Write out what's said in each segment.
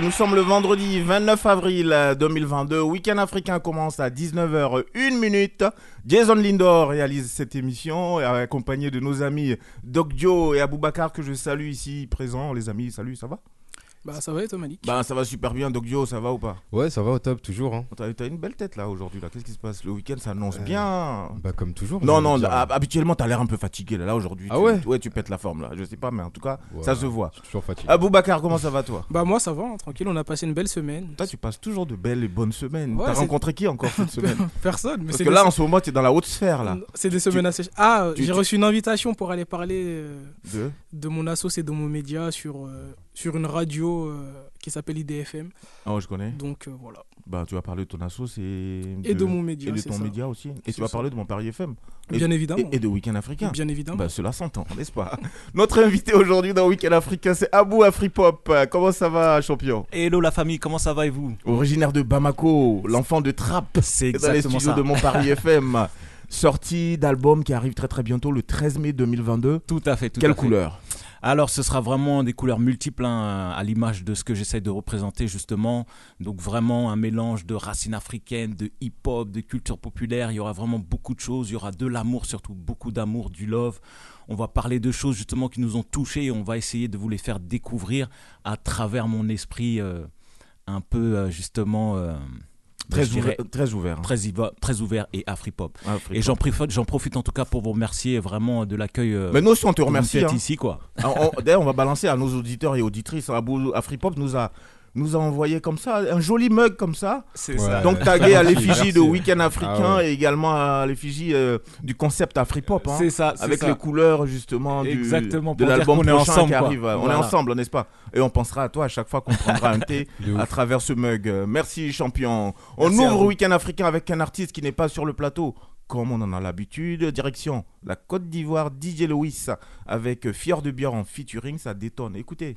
Nous sommes le vendredi 29 avril euh, 2022. Week-end africain commence à 19h01 minute. Jason Lindor réalise cette émission euh, accompagné de nos amis Doc Joe et Aboubacar que je salue ici présents. Les amis, salut, ça va? Bah ça va et toi Malik? Bah ça va super bien, Doc ça va ou pas? Ouais, ça va au top, toujours. Hein. T'as t'as une belle tête là aujourd'hui là. Qu'est-ce qui se passe? Le week-end s'annonce Euh, bien. Bah, comme toujours. Non, non, habituellement t'as l'air un peu fatigué là. Là aujourd'hui, Ah tu- ouais ouais, tu pètes la forme là. Je sais pas, mais en tout cas, Ouais, ça se voit. Je suis toujours fatigué. Aboubacar, comment ça va toi? Bah moi ça va, hein, tranquille, on a passé une belle semaine. Toi, tu passes toujours de belles et bonnes semaines. Ouais, T'as rencontré qui encore cette semaine? Personne, mais Parce c'est que des- là, en ce moment, tu es dans la haute sphère là. c'est des semaines assez... Ah, tu- j'ai tu- reçu une invitation pour aller parler euh, De de mon assos et de mon média sur, euh, sur une radio euh, qui s'appelle IDFM. Oh, je connais. Donc euh, voilà. Bah, tu vas parler de ton assos et Et de mon média, et de c'est ton ça. média aussi. Et C'est tu vas ça. parler de mon Paris FM. Et- Bien évidemment. Et, et de Week-end Africain. Bien évidemment. Bah, cela s'entend, n'est-ce pas? Notre invité aujourd'hui dans Week-end Africain, c'est Abou Afripop. Comment ça va, champion? Hello la famille, comment ça va et vous? Originaire de Bamako, l'enfant de Trappe. C'est dans les exactement studios ça. de Mon Paris FM. Sortie d'album qui arrive très très bientôt, le 13 mai 2022. Tout à fait, tout Quelle à fait. couleur? Alors ce sera vraiment des couleurs multiples hein, à l'image de ce que j'essaie de représenter justement. Donc vraiment un mélange de racines africaines, de hip-hop, de culture populaire. Il y aura vraiment beaucoup de choses. Il y aura de l'amour, surtout beaucoup d'amour, du love. On va parler de choses justement qui nous ont touchés et on va essayer de vous les faire découvrir à travers mon esprit euh, un peu euh, justement... euh, Très, dirais, ouvert, très ouvert. hein. très, ouvert et Afripop. Afripop. Et j'en profite, en tout cas pour vous remercier vraiment de l'accueil euh, Mais nous aussi, on te remercie. hein. ici quoi. Ah, D'ailleurs, on va balancer à nos auditeurs et auditrices. Abou Afripop nous a, nous a envoyé comme ça, un joli mug comme ça. C'est Ouais. Donc tagué à l'effigie de. Week-end africain Ah ouais. et également à l'effigie euh, du concept Afripop. hein, C'est ça, avec ça. les couleurs justement du- Exactement, de l'album est prochain ensemble, qui arrive. On est ensemble, n'est-ce pas? Et on pensera à toi à chaque fois qu'on prendra un thé à travers ce mug. Merci champion. On Merci ouvre. Week-end africain avec un artiste qui n'est pas sur le plateau. Comme on en a l'habitude, direction la Côte d'Ivoire, DJ Lewis avec Fior de Bière en featuring, ça détonne. Écoutez.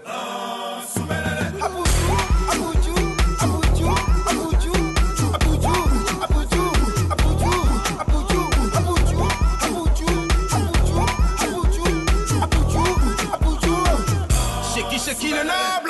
Medina now.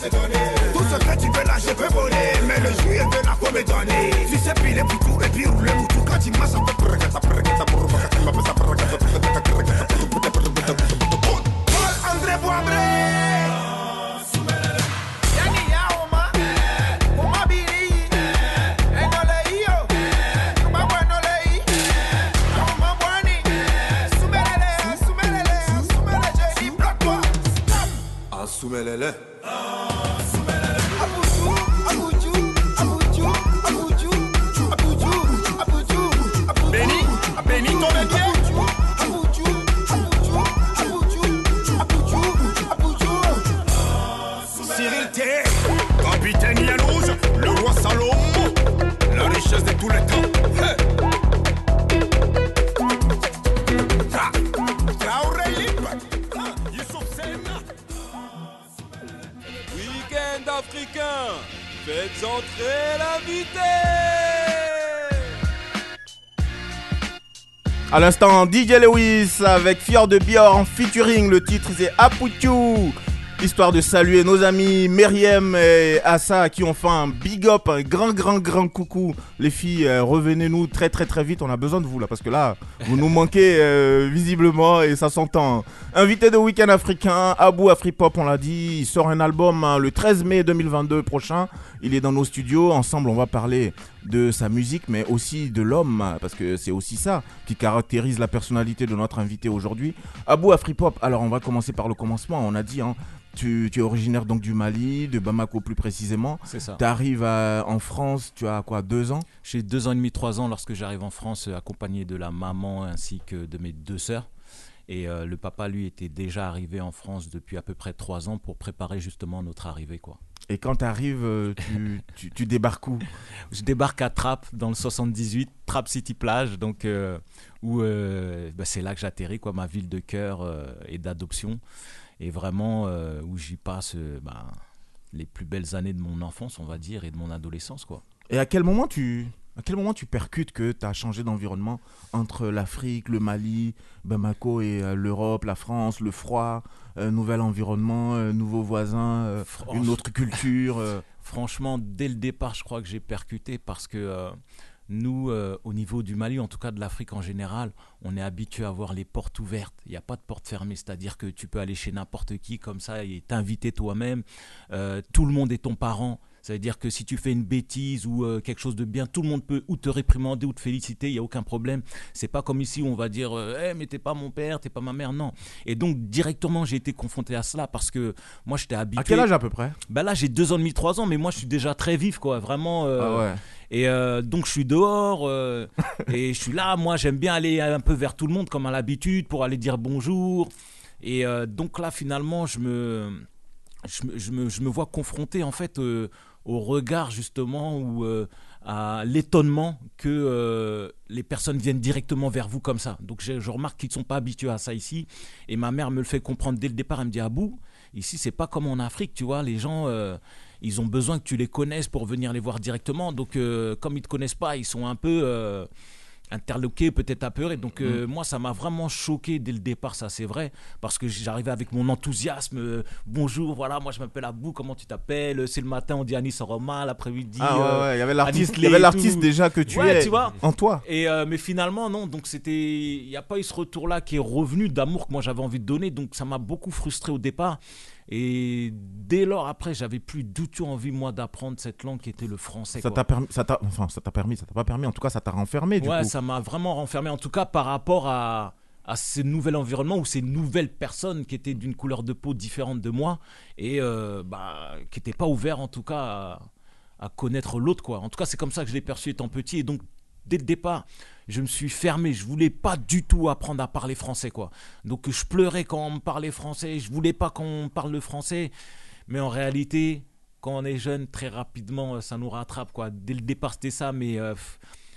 Tout ce que tu veux là, je peux voler. Mais le juillet de la quoi me donner. Tu sais piler pour tout et puis rouler pour tout. Quand tu m'as ça À l'instant, DJ Lewis avec Fior de Bjorn featuring. Le titre c'est Aputu. Histoire de saluer nos amis Meriem et Assa qui ont fait un big up, un grand, grand, grand coucou. Les filles, euh, revenez-nous très, très, très vite. On a besoin de vous là parce que là, vous nous manquez euh, visiblement et ça s'entend. Invité de Week-end africain, Abou Afripop, on l'a dit. Il sort un album hein, le 13 mai 2022 prochain. Il est dans nos studios. Ensemble, on va parler de sa musique, mais aussi de l'homme, parce que c'est aussi ça qui caractérise la personnalité de notre invité aujourd'hui. Abou Afripop, alors on va commencer par le commencement. On a dit, hein, tu, tu es originaire donc du Mali, de Bamako plus précisément. C'est ça. Tu arrives en France, tu as quoi, deux ans? J'ai deux ans et demi, trois ans lorsque j'arrive en France, accompagné de la maman ainsi que de mes deux sœurs. Et euh, le papa, lui, était déjà arrivé en France depuis à peu près trois ans pour préparer justement notre arrivée, quoi. Et quand tu arrives, tu, tu, tu débarques où? Je débarque à Trappes dans le 78, Trappes City Plage, donc euh, où euh, bah, c'est là que j'atterris, quoi, ma ville de cœur euh, et d'adoption, et vraiment euh, où j'y passe euh, bah, les plus belles années de mon enfance, on va dire, et de mon adolescence, quoi. Et à quel moment tu, à quel moment tu percutes que tu as changé d'environnement entre l'Afrique, le Mali, Bamako et euh, l'Europe, la France, le froid, euh, nouvel environnement, euh, nouveaux voisins, euh, une autre culture euh, Franchement, dès le départ, je crois que j'ai percuté parce que nous, au niveau du Mali, en tout cas de l'Afrique en général, on est habitué à voir les portes ouvertes. Il n'y a pas de porte fermée, c'est-à-dire que tu peux aller chez n'importe qui comme ça et t'inviter toi-même. Tout le monde est ton parent. Ça veut dire que si tu fais une bêtise ou euh, quelque chose de bien, tout le monde peut ou te réprimander ou te féliciter, il n'y a aucun problème. C'est pas comme ici où on va dire euh, Eh, mais t'es pas mon père, t'es pas ma mère, non. Et donc directement j'ai été confronté à cela parce que moi j'étais habitué. À quel âge à peu près? Ben là, j'ai deux ans et demi, trois ans, mais moi, je suis déjà très vif, quoi. Vraiment. euh, Ah ouais. Et euh, donc, je suis dehors euh, et je suis là. Moi, j'aime bien aller un peu vers tout le monde, comme à l'habitude, pour aller dire bonjour. Et euh, donc là, finalement, je me, je me, je me, je me vois confronté, en fait, au regard, justement, ou euh, à l'étonnement que euh, les personnes viennent directement vers vous comme ça. Donc, je, remarque qu'ils ne sont pas habitués à ça ici. Et ma mère me le fait comprendre dès le départ. Elle me dit, Abou, ici, c'est pas comme en Afrique, tu vois. Les gens. euh, ils ont besoin que tu les connaisses pour venir les voir directement. Donc, comme ils te connaissent pas, ils sont un peu euh, interloqués, peut-être apeurés. Donc, euh, moi, ça m'a vraiment choqué dès le départ, ça c'est vrai, parce que j'arrivais avec mon enthousiasme. euh, bonjour, voilà, moi je m'appelle Abou, comment tu t'appelles? C'est le matin, on dit Anis Roma, l'après-midi. Ah ouais, euh, ouais, il y avait l'artiste, Anis il y avait Lay et l'artiste déjà que tu Ouais, es tu vois. en toi. Et euh, mais finalement non, donc c'était, il n'y a pas eu ce retour-là qui est revenu d'amour que moi j'avais envie de donner, donc ça m'a beaucoup frustré au départ. Et dès lors après, j'avais plus du tout envie moi d'apprendre cette langue qui était le français. Ça t'a permis, ça t'a, enfin, ça t'a permis, ça t'a pas permis. En tout cas, ça t'a renfermé du ouais, coup. ça m'a vraiment renfermé, en tout cas par rapport à, à ce nouvel environnement ou ces nouvelles personnes qui étaient d'une couleur de peau différente de moi et euh, bah, qui n'étaient pas ouverts en tout cas à, à connaître l'autre. quoi. En tout cas, c'est comme ça que je l'ai perçu étant petit. Et donc, dès le départ, je me suis fermé. Je voulais pas du tout apprendre à parler français. quoi. Donc, je pleurais quand on me parlait français. Je voulais pas qu'on parle le français. Mais en réalité, quand on est jeune, très rapidement, euh, ça nous rattrape. quoi. Dès le départ, c'était ça. Mais euh,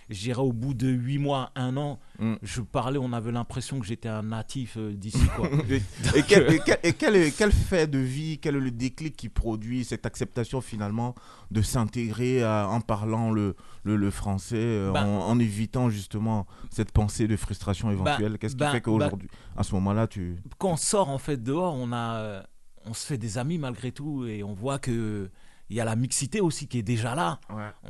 je dirais au bout de 8 mois, 1 an, Mm. je parlais, on avait l'impression que j'étais un natif euh, d'ici. quoi. Et, quel, et quel- et quel fait de vie, quel est le déclic qui produit cette acceptation finalement de s'intégrer en parlant le, le, le français, euh, Bah. en, en évitant justement cette pensée de frustration éventuelle? Qu'est-ce qui bah, fait qu'aujourd'hui, à ce moment-là, tu... quand on sort en fait dehors, on a, euh, on se fait des amis malgré tout et on voit que il y a la mixité aussi qui est déjà là.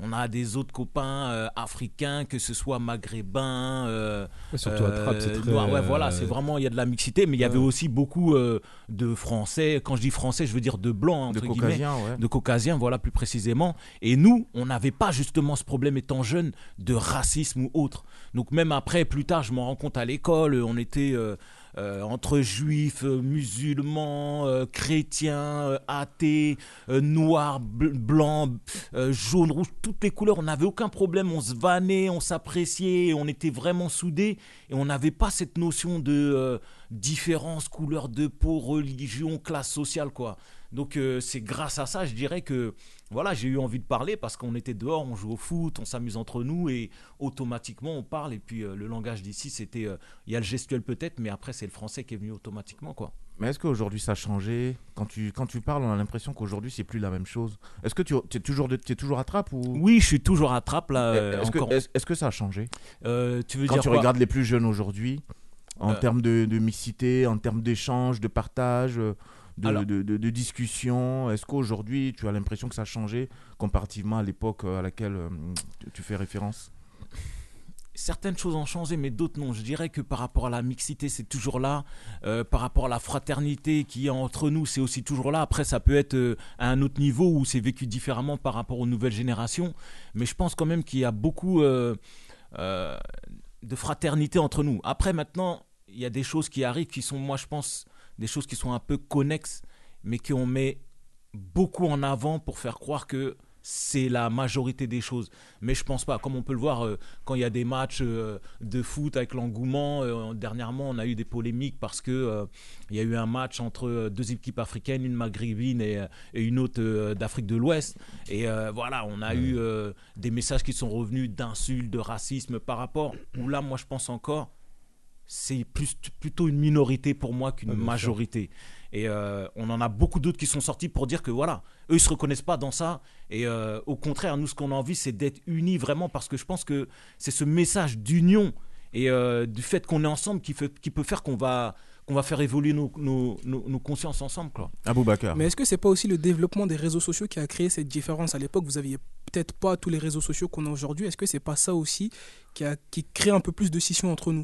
On a des autres copains euh, africains, que ce soit maghrébins, euh, Ouais, surtout à Trappes, c'est euh, très. Ouais, euh, voilà, c'est vraiment il y a de la mixité, mais il y avait aussi beaucoup euh, de Français. Quand je dis Français, je veux dire de blancs De entre guillemets caucasiens, ouais. de caucasiens, voilà plus précisément. Et nous, on n'avait pas justement ce problème étant jeune de racisme ou autre. Donc même après, plus tard, je m'en rends compte à l'école, on était euh, euh, entre juifs, euh, musulmans, euh, chrétiens, euh, athées, euh, noirs, bl- blancs, euh, jaunes, rouges, toutes les couleurs. On n'avait aucun problème, on se vannait, on s'appréciait, on était vraiment soudés et on n'avait pas cette notion de euh, différence, couleur de peau, religion, classe sociale, quoi. Donc euh, c'est grâce à ça, je dirais que voilà, j'ai eu envie de parler parce qu'on était dehors, on joue au foot, on s'amuse entre nous et automatiquement on parle. Et puis euh, le langage d'ici, c'était, euh, il y a le gestuel peut-être, mais après c'est le français qui est venu automatiquement quoi. Mais est-ce qu'aujourd'hui ça a changé? Quand tu, quand tu parles, on a l'impression qu'aujourd'hui c'est plus la même chose. Est-ce que tu es toujours, de- es toujours à trappe ou? Oui, je suis toujours à trappe là. euh, Est-ce que, ça a changé? Euh, tu veux Quand dire tu regardes les plus jeunes aujourd'hui, en termes de, de mixité, en termes d'échange, de partage, de, Alors- de, de- de discussion, est-ce qu'aujourd'hui tu as l'impression que ça a changé comparativement à l'époque euh, à laquelle euh, tu- fais référence? Certaines choses ont changé, mais d'autres non. Je dirais que par rapport à la mixité, c'est toujours là. Euh, par rapport à la fraternité qui est entre nous, c'est aussi toujours là. Après, ça peut être euh, à un autre niveau où c'est vécu différemment par rapport aux nouvelles générations. Mais je pense quand même qu'il y a beaucoup euh, de fraternité entre nous. Après, maintenant, il y a des choses qui arrivent qui sont, moi, je pense, des choses qui sont un peu connexes, mais qu'on met beaucoup en avant pour faire croire que c'est la majorité des choses. Mais je pense pas. Comme on peut le voir euh, quand il y a des matchs euh, de foot avec l'engouement. euh, dernièrement, on a eu des polémiques parce que il y a eu un match entre deux équipes africaines, une maghrébine et, et une autre d'Afrique de l'Ouest. Et voilà, on a eu des messages qui sont revenus d'insultes, de racisme par rapport. Où là, moi, je pense encore, c'est plus, plutôt une minorité pour moi qu'une Ouais, bien sûr. majorité. Et euh, on en a beaucoup d'autres qui sont sortis pour dire que voilà, eux ils se reconnaissent pas dans ça. Et euh, au contraire, nous ce qu'on a envie, c'est d'être unis vraiment parce que je pense que c'est ce message d'union et euh, du fait qu'on est ensemble qui, fait, qui peut faire qu'on va, qu'on va faire évoluer nos, nos, nos- nos consciences ensemble. Quoi. Aboubacar. Mais est-ce que c'est pas aussi le développement des réseaux sociaux qui a créé cette différence? À l'époque, vous aviez peut-être pas tous les réseaux sociaux qu'on a aujourd'hui. Est-ce que c'est pas ça aussi qui, a, qui crée un peu plus de scission entre nous?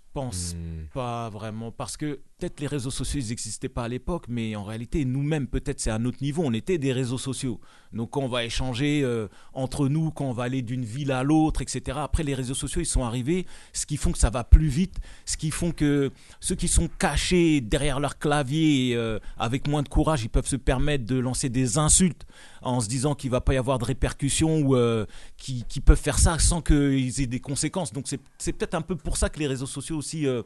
pense Hmm. pas vraiment parce que peut-être les réseaux sociaux ils n'existaient pas à l'époque mais en réalité nous-mêmes peut-être c'est à un autre niveau on était des réseaux sociaux donc quand on va échanger euh, entre nous quand on va aller d'une ville à l'autre etc après les réseaux sociaux ils sont arrivés ce qui font que ça va plus vite ce qui font que ceux qui sont cachés derrière leur clavier euh, avec moins de courage ils peuvent se permettre de lancer des insultes en se disant qu'il va pas y avoir de répercussions ou euh, qui, qui peuvent faire ça sans qu'ils aient des conséquences. Donc c'est peut-être un peu pour ça que les réseaux sociaux aussi, euh,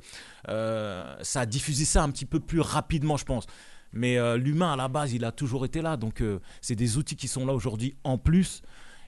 euh, ça a diffusé ça un petit peu plus rapidement, je pense. Mais euh, l'humain à la base, il a toujours été là. Donc c'est des outils qui sont là aujourd'hui en plus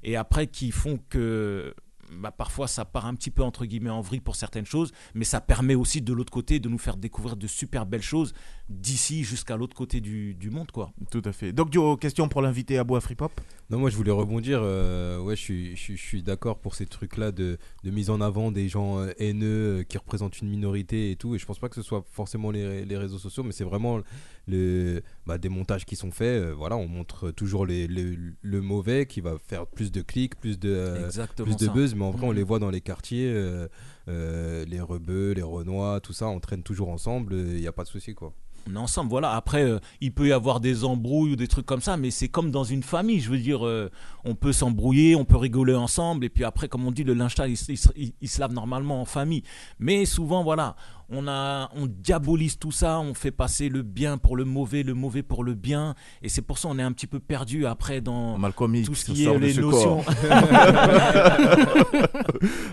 et après qui font que bah, parfois ça part un petit peu entre guillemets en vrille pour certaines choses, mais ça permet aussi de l'autre côté de nous faire découvrir de super belles choses d'ici jusqu'à l'autre côté du, du monde quoi. Tout à fait. Donc, Dio, question pour l'invité Abou Afripop Non, moi je voulais rebondir. euh, ouais, je suis, je suis, je suis d'accord pour ces trucs-là de, de mise en avant des gens euh, haineux euh, qui représentent une minorité et tout. Et je pense pas que ce soit forcément les, les réseaux sociaux, mais c'est vraiment le, bah, des montages qui sont faits. euh, voilà, on montre toujours les, les- le mauvais qui va faire plus de clics, plus de, euh, plus de buzz. Mais en vrai, on Mhm. les voit dans les quartiers. euh, euh, les rebeux, les renois, tout ça, on traîne toujours ensemble. Il n'y a pas de souci quoi. on est ensemble. Voilà. Après, euh, il peut y avoir des embrouilles ou des trucs comme ça, mais c'est comme dans une famille. Je veux dire, euh, on peut s'embrouiller, on peut rigoler ensemble, et puis après, comme on dit, le linge sale, il, il- il se lave normalement en famille. Mais souvent, voilà, on a, on diabolise tout ça, on fait passer le bien pour le mauvais, le mauvais pour le bien, et c'est pour ça on est un petit peu perdu après dans Malcolm tout ce qui est les notions.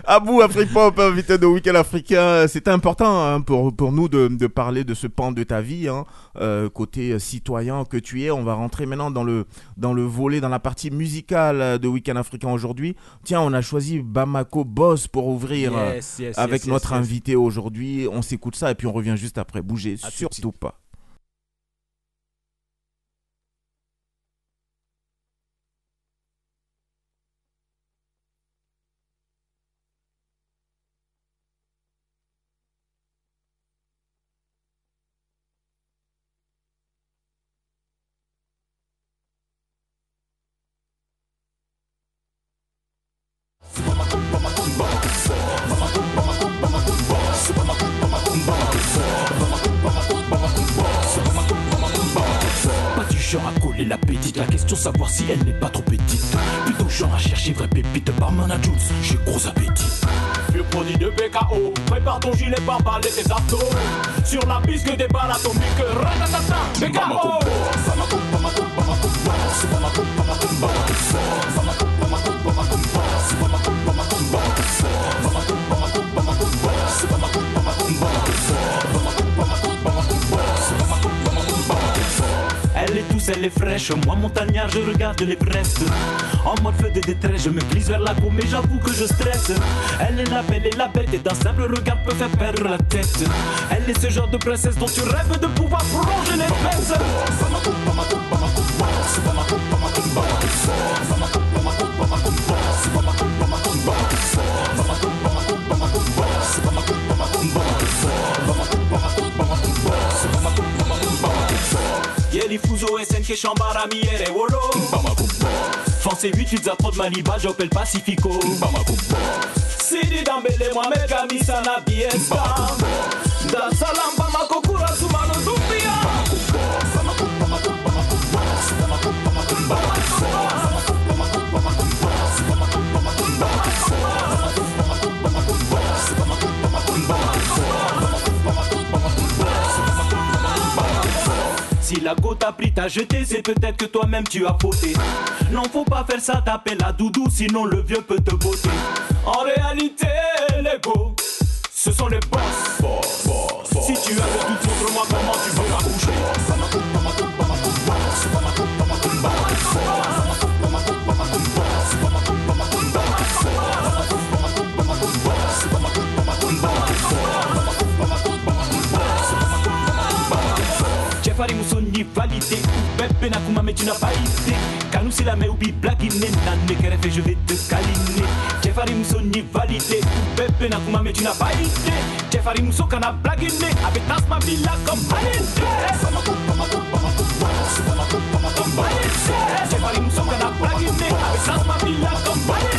Abou Afripop, invité de Week-end africain. C'était important hein, pour, pour nous de, de parler de ce pan de ta vie, hein, euh, côté citoyen que tu es. On va rentrer maintenant dans le, dans le volet, dans la partie musicale de Week-end africain aujourd'hui. Tiens, on a choisi Bamako Boss pour ouvrir Yes, yes, avec yes, notre invité aujourd'hui. On s'écoute ça et puis on revient juste après. Bougez surtout. Pas princesse dont tu rêves de pouvoir plonger les fesses. SNK Chambara Miere Wolo Français 8 tu trop de Maliba j'appelle Pacifico pris t'a jeté, c'est peut-être que toi-même tu as fauté. Non, faut pas faire ça, t'appelles la doudou, sinon le vieux peut te botter. En réalité, Jeffari Musoni validé Bébé Nakuma mais tu n'as pas idée Kanou c'est la mais oubi blaguiné Nané Kerefe je vais te câliner Jeffari Musoni validé Bébé Nakuma mais tu n'as pas idée Jeffari Musso kana blaguiné Avec Tasma Villa comme validé Jeffari Musso kana blaguiné Avec Tasma Villa comme validé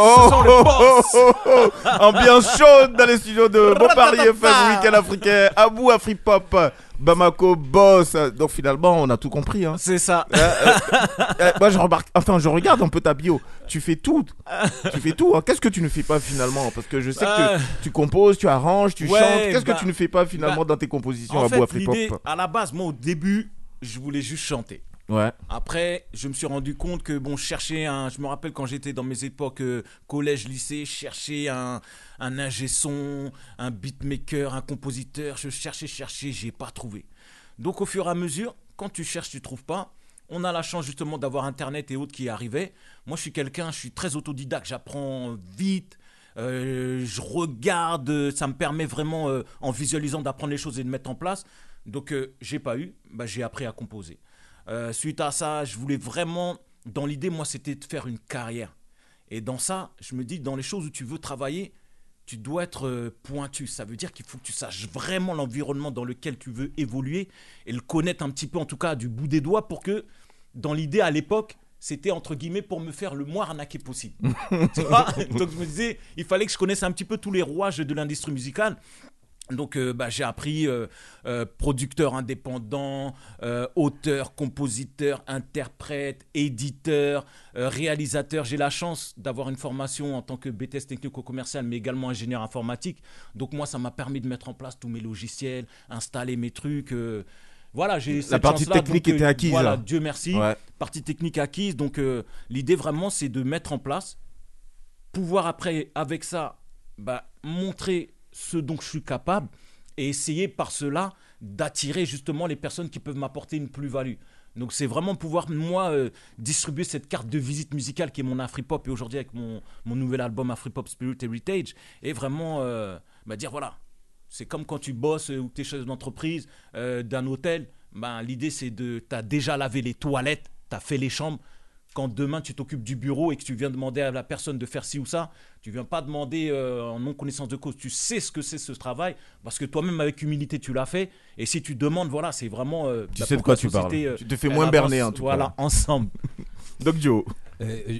Oh, sont oh, boss. oh, oh, oh. Ambiance chaude dans les studios de Paris FM, Week-end africain, Abou Afripop, Bamako Boss. Donc finalement, on a tout compris. Hein. C'est ça. Euh, moi, je remarque, enfin, je regarde un peu ta bio. Tu fais tout. Tu fais tout. hein. Qu'est-ce que tu ne fais pas finalement? Parce que je sais que Euh. tu, tu composes, tu arranges, tu Ouais, chantes. Qu'est-ce bah, que tu ne fais pas finalement bah, dans tes compositions En Abou fait, Afripop? à la base, moi, au début, je voulais juste chanter. Après, je me suis rendu compte que bon, je cherchais un. Je me rappelle quand j'étais dans mes époques euh, collège, lycée, je cherchais un, un ingé son, un beatmaker, un compositeur. Je cherchais, cherchais, j'ai pas trouvé. Donc, au fur et à mesure, quand tu cherches, tu trouves pas. On a la chance justement d'avoir Internet et autres qui arrivaient. Moi, je suis quelqu'un, je suis très autodidacte, j'apprends vite. euh, je regarde, ça me permet vraiment, euh, en visualisant, d'apprendre les choses et de mettre en place. Donc, j'ai pas eu, bah, j'ai appris à composer. Euh, suite à ça, je voulais vraiment, dans l'idée, moi, c'était de faire une carrière. Et dans ça, je me dis, dans les choses où tu veux travailler, tu dois être euh, pointu. Ça veut dire qu'il faut que tu saches vraiment l'environnement dans lequel tu veux évoluer et le connaître un petit peu, en tout cas, du bout des doigts, pour que, dans l'idée, à l'époque, c'était entre guillemets pour me faire le moins arnaqué possible. Tu vois? Donc je me disais, il fallait que je connaisse un petit peu tous les rouages de l'industrie musicale. Donc euh, bah, j'ai appris euh, euh, producteur indépendant, auteur, compositeur, interprète, éditeur, réalisateur. J'ai la chance d'avoir une formation en tant que BTS technico-commercial, mais également ingénieur informatique. Donc moi, ça m'a permis de mettre en place tous mes logiciels, installer mes trucs. voilà, j'ai cette partie technique donc, était acquise. Voilà, Dieu merci. Ouais. Partie technique acquise. Donc l'idée vraiment, c'est de mettre en place, pouvoir après, avec ça, bah, montrer ce dont je suis capable et essayer par cela d'attirer justement les personnes qui peuvent m'apporter une plus-value. Donc c'est vraiment pouvoir, moi, euh, distribuer cette carte de visite musicale qui est mon Afripop et aujourd'hui avec mon, mon nouvel album Afripop Spirit Heritage et vraiment euh, bah, dire voilà, c'est comme quand tu bosses ou que tu es chef d'entreprise, euh, d'un hôtel, ben, l'idée c'est de, tu as déjà lavé les toilettes, tu as fait les chambres, quand demain tu t'occupes du bureau et que tu viens demander à la personne de faire ci ou ça, tu viens pas demander euh, en non connaissance de cause. Tu sais ce que c'est ce travail parce que toi-même avec humilité tu l'as fait. Et si tu demandes, voilà, c'est vraiment. euh, Tu bah, sais de quoi tu parles. euh, Tu te fais moins berner, en tout Voilà, cas. ensemble. Doc Joe.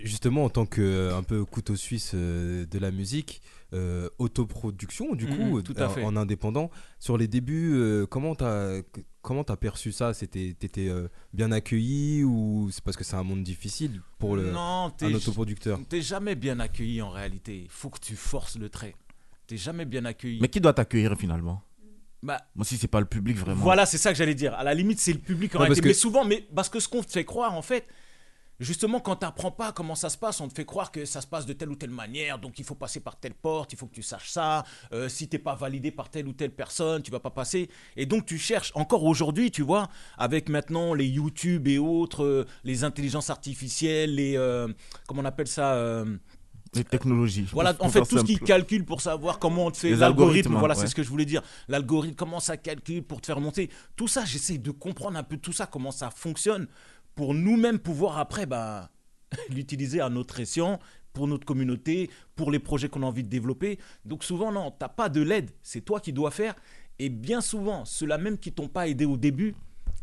Justement, en tant que un peu couteau suisse de la musique, euh, autoproduction, du Mhm, coup, tout à en- fait. en indépendant. Sur les débuts, euh, comment t'as comment t'as perçu ça? C'était t'étais euh, bien accueilli ou c'est parce que c'est un monde difficile pour le Non, un t'es autoproducteur? T'es jamais bien accueilli en réalité. Il faut que tu forces le trait. T'es jamais bien accueilli. Mais qui doit t'accueillir finalement? Bah, Moi, si c'est pas le public vraiment. Voilà, c'est ça que j'allais dire. À la limite, c'est le public en Ouais, réalité. parce que- Mais souvent, mais parce que ce qu'on te fait croire, en fait, justement, quand tu n'apprends pas comment ça se passe, on te fait croire que ça se passe de telle ou telle manière. Donc, il faut passer par telle porte, il faut que tu saches ça. Euh, si t'es pas validé par telle ou telle personne, tu vas pas passer. Et donc, tu cherches encore aujourd'hui, tu vois, avec maintenant les YouTube et autres, euh, les intelligences artificielles, les euh, comment on appelle ça. euh, Les technologies. voilà, en fait, tout ce qui calcule pour savoir comment on te fait Les l'algorithme. algorithmes, Voilà, ouais. c'est ce que je voulais dire. L'algorithme, comment ça calcule pour te faire monter. Tout ça, j'essaie de comprendre un peu tout ça, comment ça fonctionne, pour nous-mêmes pouvoir après bah, l'utiliser à notre escient, pour notre communauté, pour les projets qu'on a envie de développer. Donc souvent, non, t'as pas de l'aide, c'est toi qui dois faire. Et bien souvent, ceux-là même qui t'ont pas aidé au début,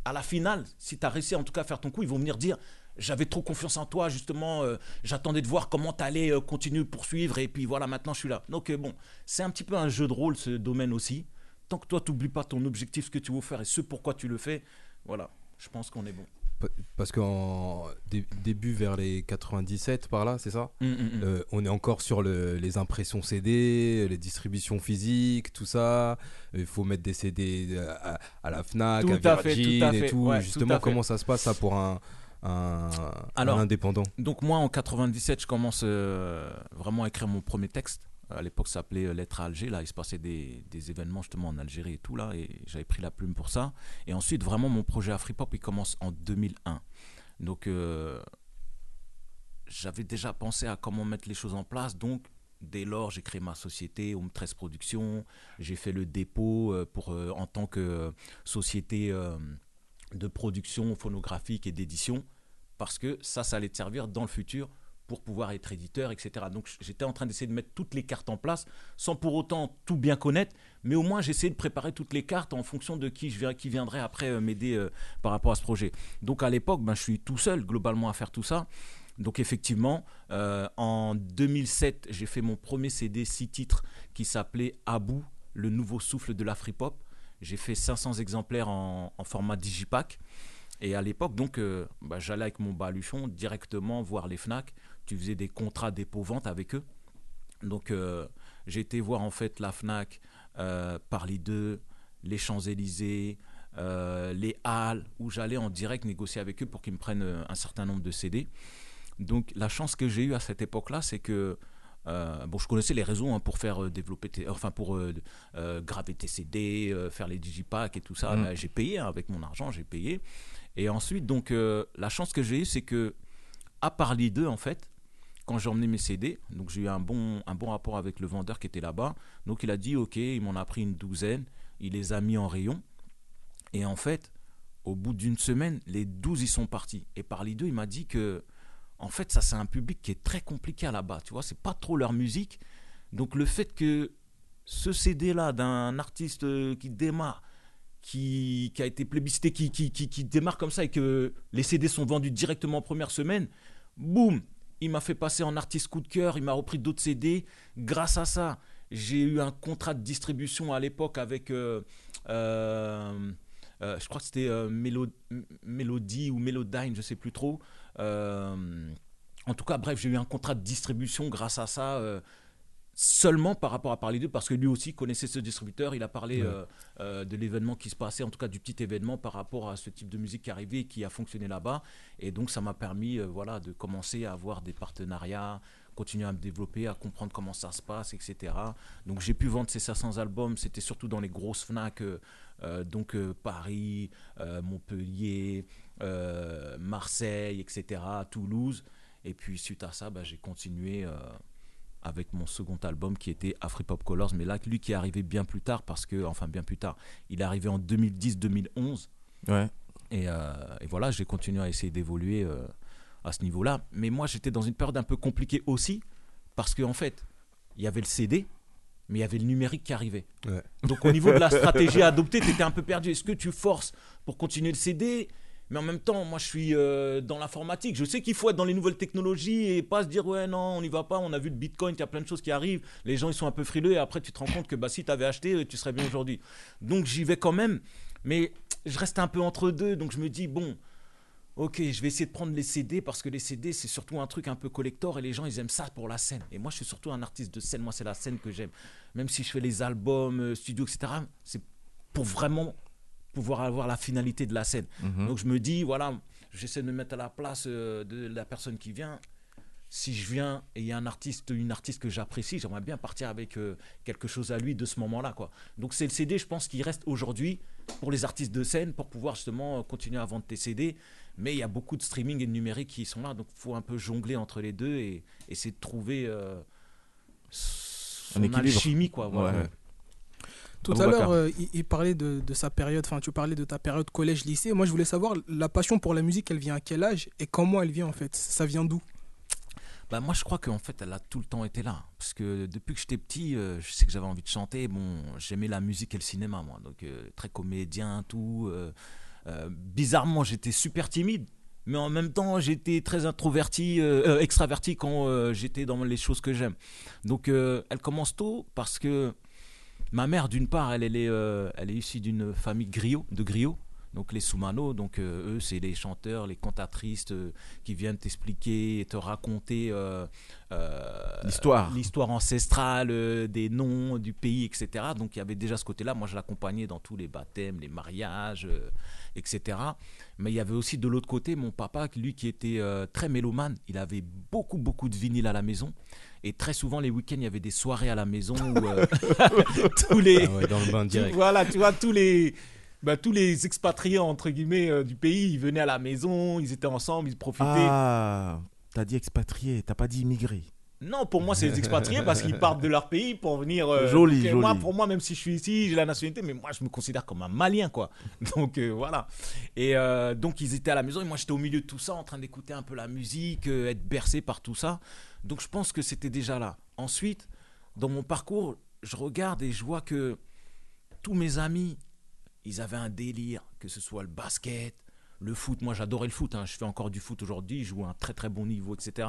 à la finale, si tu as réussi en tout cas à faire ton coup, ils vont venir dire j'avais trop confiance en toi, justement, euh, j'attendais de voir comment tu allais continuer, poursuivre, et puis voilà, maintenant je suis là. Donc euh, bon, c'est un petit peu un jeu de rôle ce domaine aussi. Tant que toi, tu n'oublies pas ton objectif, ce que tu veux faire et ce pourquoi tu le fais, voilà, je pense qu'on est bon. Pa- Parce qu'en dé- début vers les 97 par là, c'est ça Mm, mm, mm. Euh, On est encore sur le- les impressions CD, les distributions physiques, tout ça. Il faut mettre des CD à, à la Fnac, Tout à à fait, Virgin tout à et fait, tout. ouais, tout Justement, comment ça se passe ça pour un, un, Alors, un indépendant? Donc moi, en 97, je commence euh, vraiment à écrire mon premier texte. À l'époque, ça s'appelait euh, Lettre à Alger. Là, il se passait des, événements justement en Algérie et tout là, et j'avais pris la plume pour ça. Et ensuite, vraiment, mon projet Afripop, il commence en 2001. Donc, euh, j'avais déjà pensé à comment mettre les choses en place. Donc, dès lors, j'ai créé ma société, Home 13 Productions. J'ai fait le dépôt euh, pour, euh, en tant que euh, société euh, de production phonographique et d'édition parce que ça, ça allait te servir dans le futur pour pouvoir être éditeur, etc. Donc j'étais en train d'essayer de mettre toutes les cartes en place, sans pour autant tout bien connaître, mais au moins j'essayais de préparer toutes les cartes en fonction de qui, je, viendrait après euh, m'aider euh, par rapport à ce projet. Donc à l'époque, ben, je suis tout seul globalement à faire tout ça. Donc effectivement, euh, en 2007, j'ai fait mon premier CD, six titres, qui s'appelait Abou, le nouveau souffle de l'Afripop. J'ai fait 500 exemplaires en, format digipack. Et à l'époque, donc, bah, j'allais avec mon baluchon directement voir les Fnac. Tu faisais des contrats dépôt-vente avec eux. Donc, euh, j'ai été voir en fait la Fnac, euh, Parly 2, les Champs-Élysées, euh, les Halles, où j'allais en direct négocier avec eux pour qu'ils me prennent euh, un certain nombre de CD. Donc, la chance que j'ai eue à cette époque-là, c'est que euh, bon, je connaissais les réseaux hein, pour faire euh, développer, tes- enfin pour euh, graver tes CD, faire les digipacks et tout ça. Mm. Bah, j'ai payé hein, avec mon argent, j'ai payé. Et ensuite, donc, la chance que j'ai eue, c'est que à Parly 2, en fait, quand j'ai emmené mes CD, donc j'ai eu un bon, un bon rapport avec le vendeur qui était là-bas. Donc il a dit, ok, il m'en a pris une douzaine, il les a mis en rayon. Et en fait, au bout d'une semaine, les 12 ils sont partis. Et Parly 2, il m'a dit que, en fait, ça c'est un public qui est très compliqué là-bas. Tu vois, c'est pas trop leur musique. Donc le fait que ce CD-là d'un artiste euh, qui démarre, qui, qui a été plébiscité, qui, qui, qui démarre comme ça et que les CD sont vendus directement en première semaine, boum, il m'a fait passer en artiste coup de cœur, il m'a repris d'autres CD. Grâce à ça, j'ai eu un contrat de distribution à l'époque avec, euh, euh, euh, je crois que c'était euh, Mélo- M- Mélodie ou Mélodyne, je sais plus trop. En tout cas, bref, j'ai eu un contrat de distribution grâce à ça. Seulement par rapport à parler d'eux, parce que lui aussi connaissait ce distributeur, il a parlé Ouais. euh, euh, de l'événement qui se passait, en tout cas du petit événement par rapport à ce type de musique qui arrivait et qui a fonctionné là-bas. Et donc ça m'a permis euh, voilà, de commencer à avoir des partenariats, continuer à me développer, à comprendre comment ça se passe, etc. Donc j'ai pu vendre ces 500 albums, c'était surtout dans les grosses FNAC, donc Paris, Montpellier, Marseille, etc., Toulouse. Et puis suite à ça, bah, j'ai continué avec mon second album qui était Afripop Colors, mais là, lui qui est arrivé bien plus tard, parce que, enfin bien plus tard, il est arrivé en 2010-2011. Ouais. Et, euh, et voilà, j'ai continué à essayer d'évoluer euh, à ce niveau-là. Mais moi, j'étais dans une période un peu compliquée aussi, parce qu'en fait, il y avait le CD, mais il y avait le numérique qui arrivait. Ouais. Donc au niveau de la stratégie à adopter, tu étais un peu perdu. Est-ce que tu forces pour continuer le CD Mais en même temps, moi, je suis euh, dans l'informatique. Je sais qu'il faut être dans les nouvelles technologies et pas se dire, ouais, non, on n'y va pas. On a vu le bitcoin, il y a plein de choses qui arrivent. Les gens, ils sont un peu frileux. Et après, tu te rends compte que bah, si tu avais acheté, tu serais bien aujourd'hui. Donc, j'y vais quand même. Mais je reste un peu entre deux. Donc, je me dis, bon, ok, je vais essayer de prendre les CD parce que les CD, c'est surtout un truc un peu collector et les gens, ils aiment ça pour la scène. Et moi, je suis surtout un artiste de scène. Moi, c'est la scène que j'aime. Même si je fais les albums, euh, studio, etc., c'est pour vraiment pouvoir avoir la finalité de la scène. Mhm. Donc, je me dis, voilà, j'essaie de me mettre à la place euh, de la personne qui vient. Si je viens et il y a un artiste, une artiste que j'apprécie, j'aimerais bien partir avec euh, quelque chose à lui de ce moment-là, quoi. Donc c'est le CD, je pense, qui reste aujourd'hui pour les artistes de scène pour pouvoir justement euh, continuer à vendre tes CD. Mais il y a beaucoup de streaming et de numérique qui sont là, donc il faut un peu jongler entre les deux et essayer de trouver euh, son alchimie, quoi. voilà. Ouais. Tout à l'heure, euh, il, il parlait de, de sa période, enfin tu parlais de ta période collège-lycée. Moi je voulais savoir, la passion pour la musique, elle vient à quel âge et comment elle vient en fait? Ça vient d'où? Bah, moi, je crois qu'en fait, elle a tout le temps été là. Parce que depuis que j'étais petit, euh, je sais que j'avais envie de chanter. Bon, j'aimais la musique et le cinéma, moi. Donc, euh, très comédien, tout. bizarrement, j'étais super timide. Mais en même temps, j'étais très introverti, euh, extraverti quand euh, j'étais dans les choses que j'aime. Donc, euh, elle commence tôt parce que ma mère, d'une part, elle, elle est, euh, elle est issue d'une famille griot, de griots. Donc les Soumano, donc euh, eux, c'est les chanteurs, les cantatrices euh, qui viennent t'expliquer et te raconter euh, L'histoire. l'histoire ancestrale des noms du pays, etc. Donc il y avait déjà ce côté-là. Moi, je l'accompagnais dans tous les baptêmes, les mariages, etc. Mais il y avait aussi de l'autre côté mon papa, lui qui était très mélomane. Il avait beaucoup, beaucoup de vinyles à la maison. Et très souvent, les week-ends, il y avait des soirées à la maison où euh, tous les. Ah ouais, dans le bain direct. voilà, tu vois, tous les. bah, tous les expatriés entre guillemets euh, du pays, ils venaient à la maison, ils étaient ensemble, ils profitaient. Ah, t'as dit expatrié, t'as pas dit immigré. Non, pour moi, c'est les expatriés parce qu'ils partent de leur pays pour venir. euh, Joli, joli. Moi, pour moi, même si je suis ici, j'ai la nationalité, mais moi, je me considère comme un Malien, quoi. Donc euh, voilà. Et euh, donc ils étaient à la maison et moi, j'étais au milieu de tout ça, en train d'écouter un peu la musique, être bercé par tout ça. Donc je pense que c'était déjà là. Ensuite, dans mon parcours, je regarde et je vois que tous mes amis, ils avaient un délire, que ce soit le basket, le foot. Moi, j'adorais le foot. hein. Je fais encore du foot aujourd'hui. Je joue à un très très bon niveau, etc.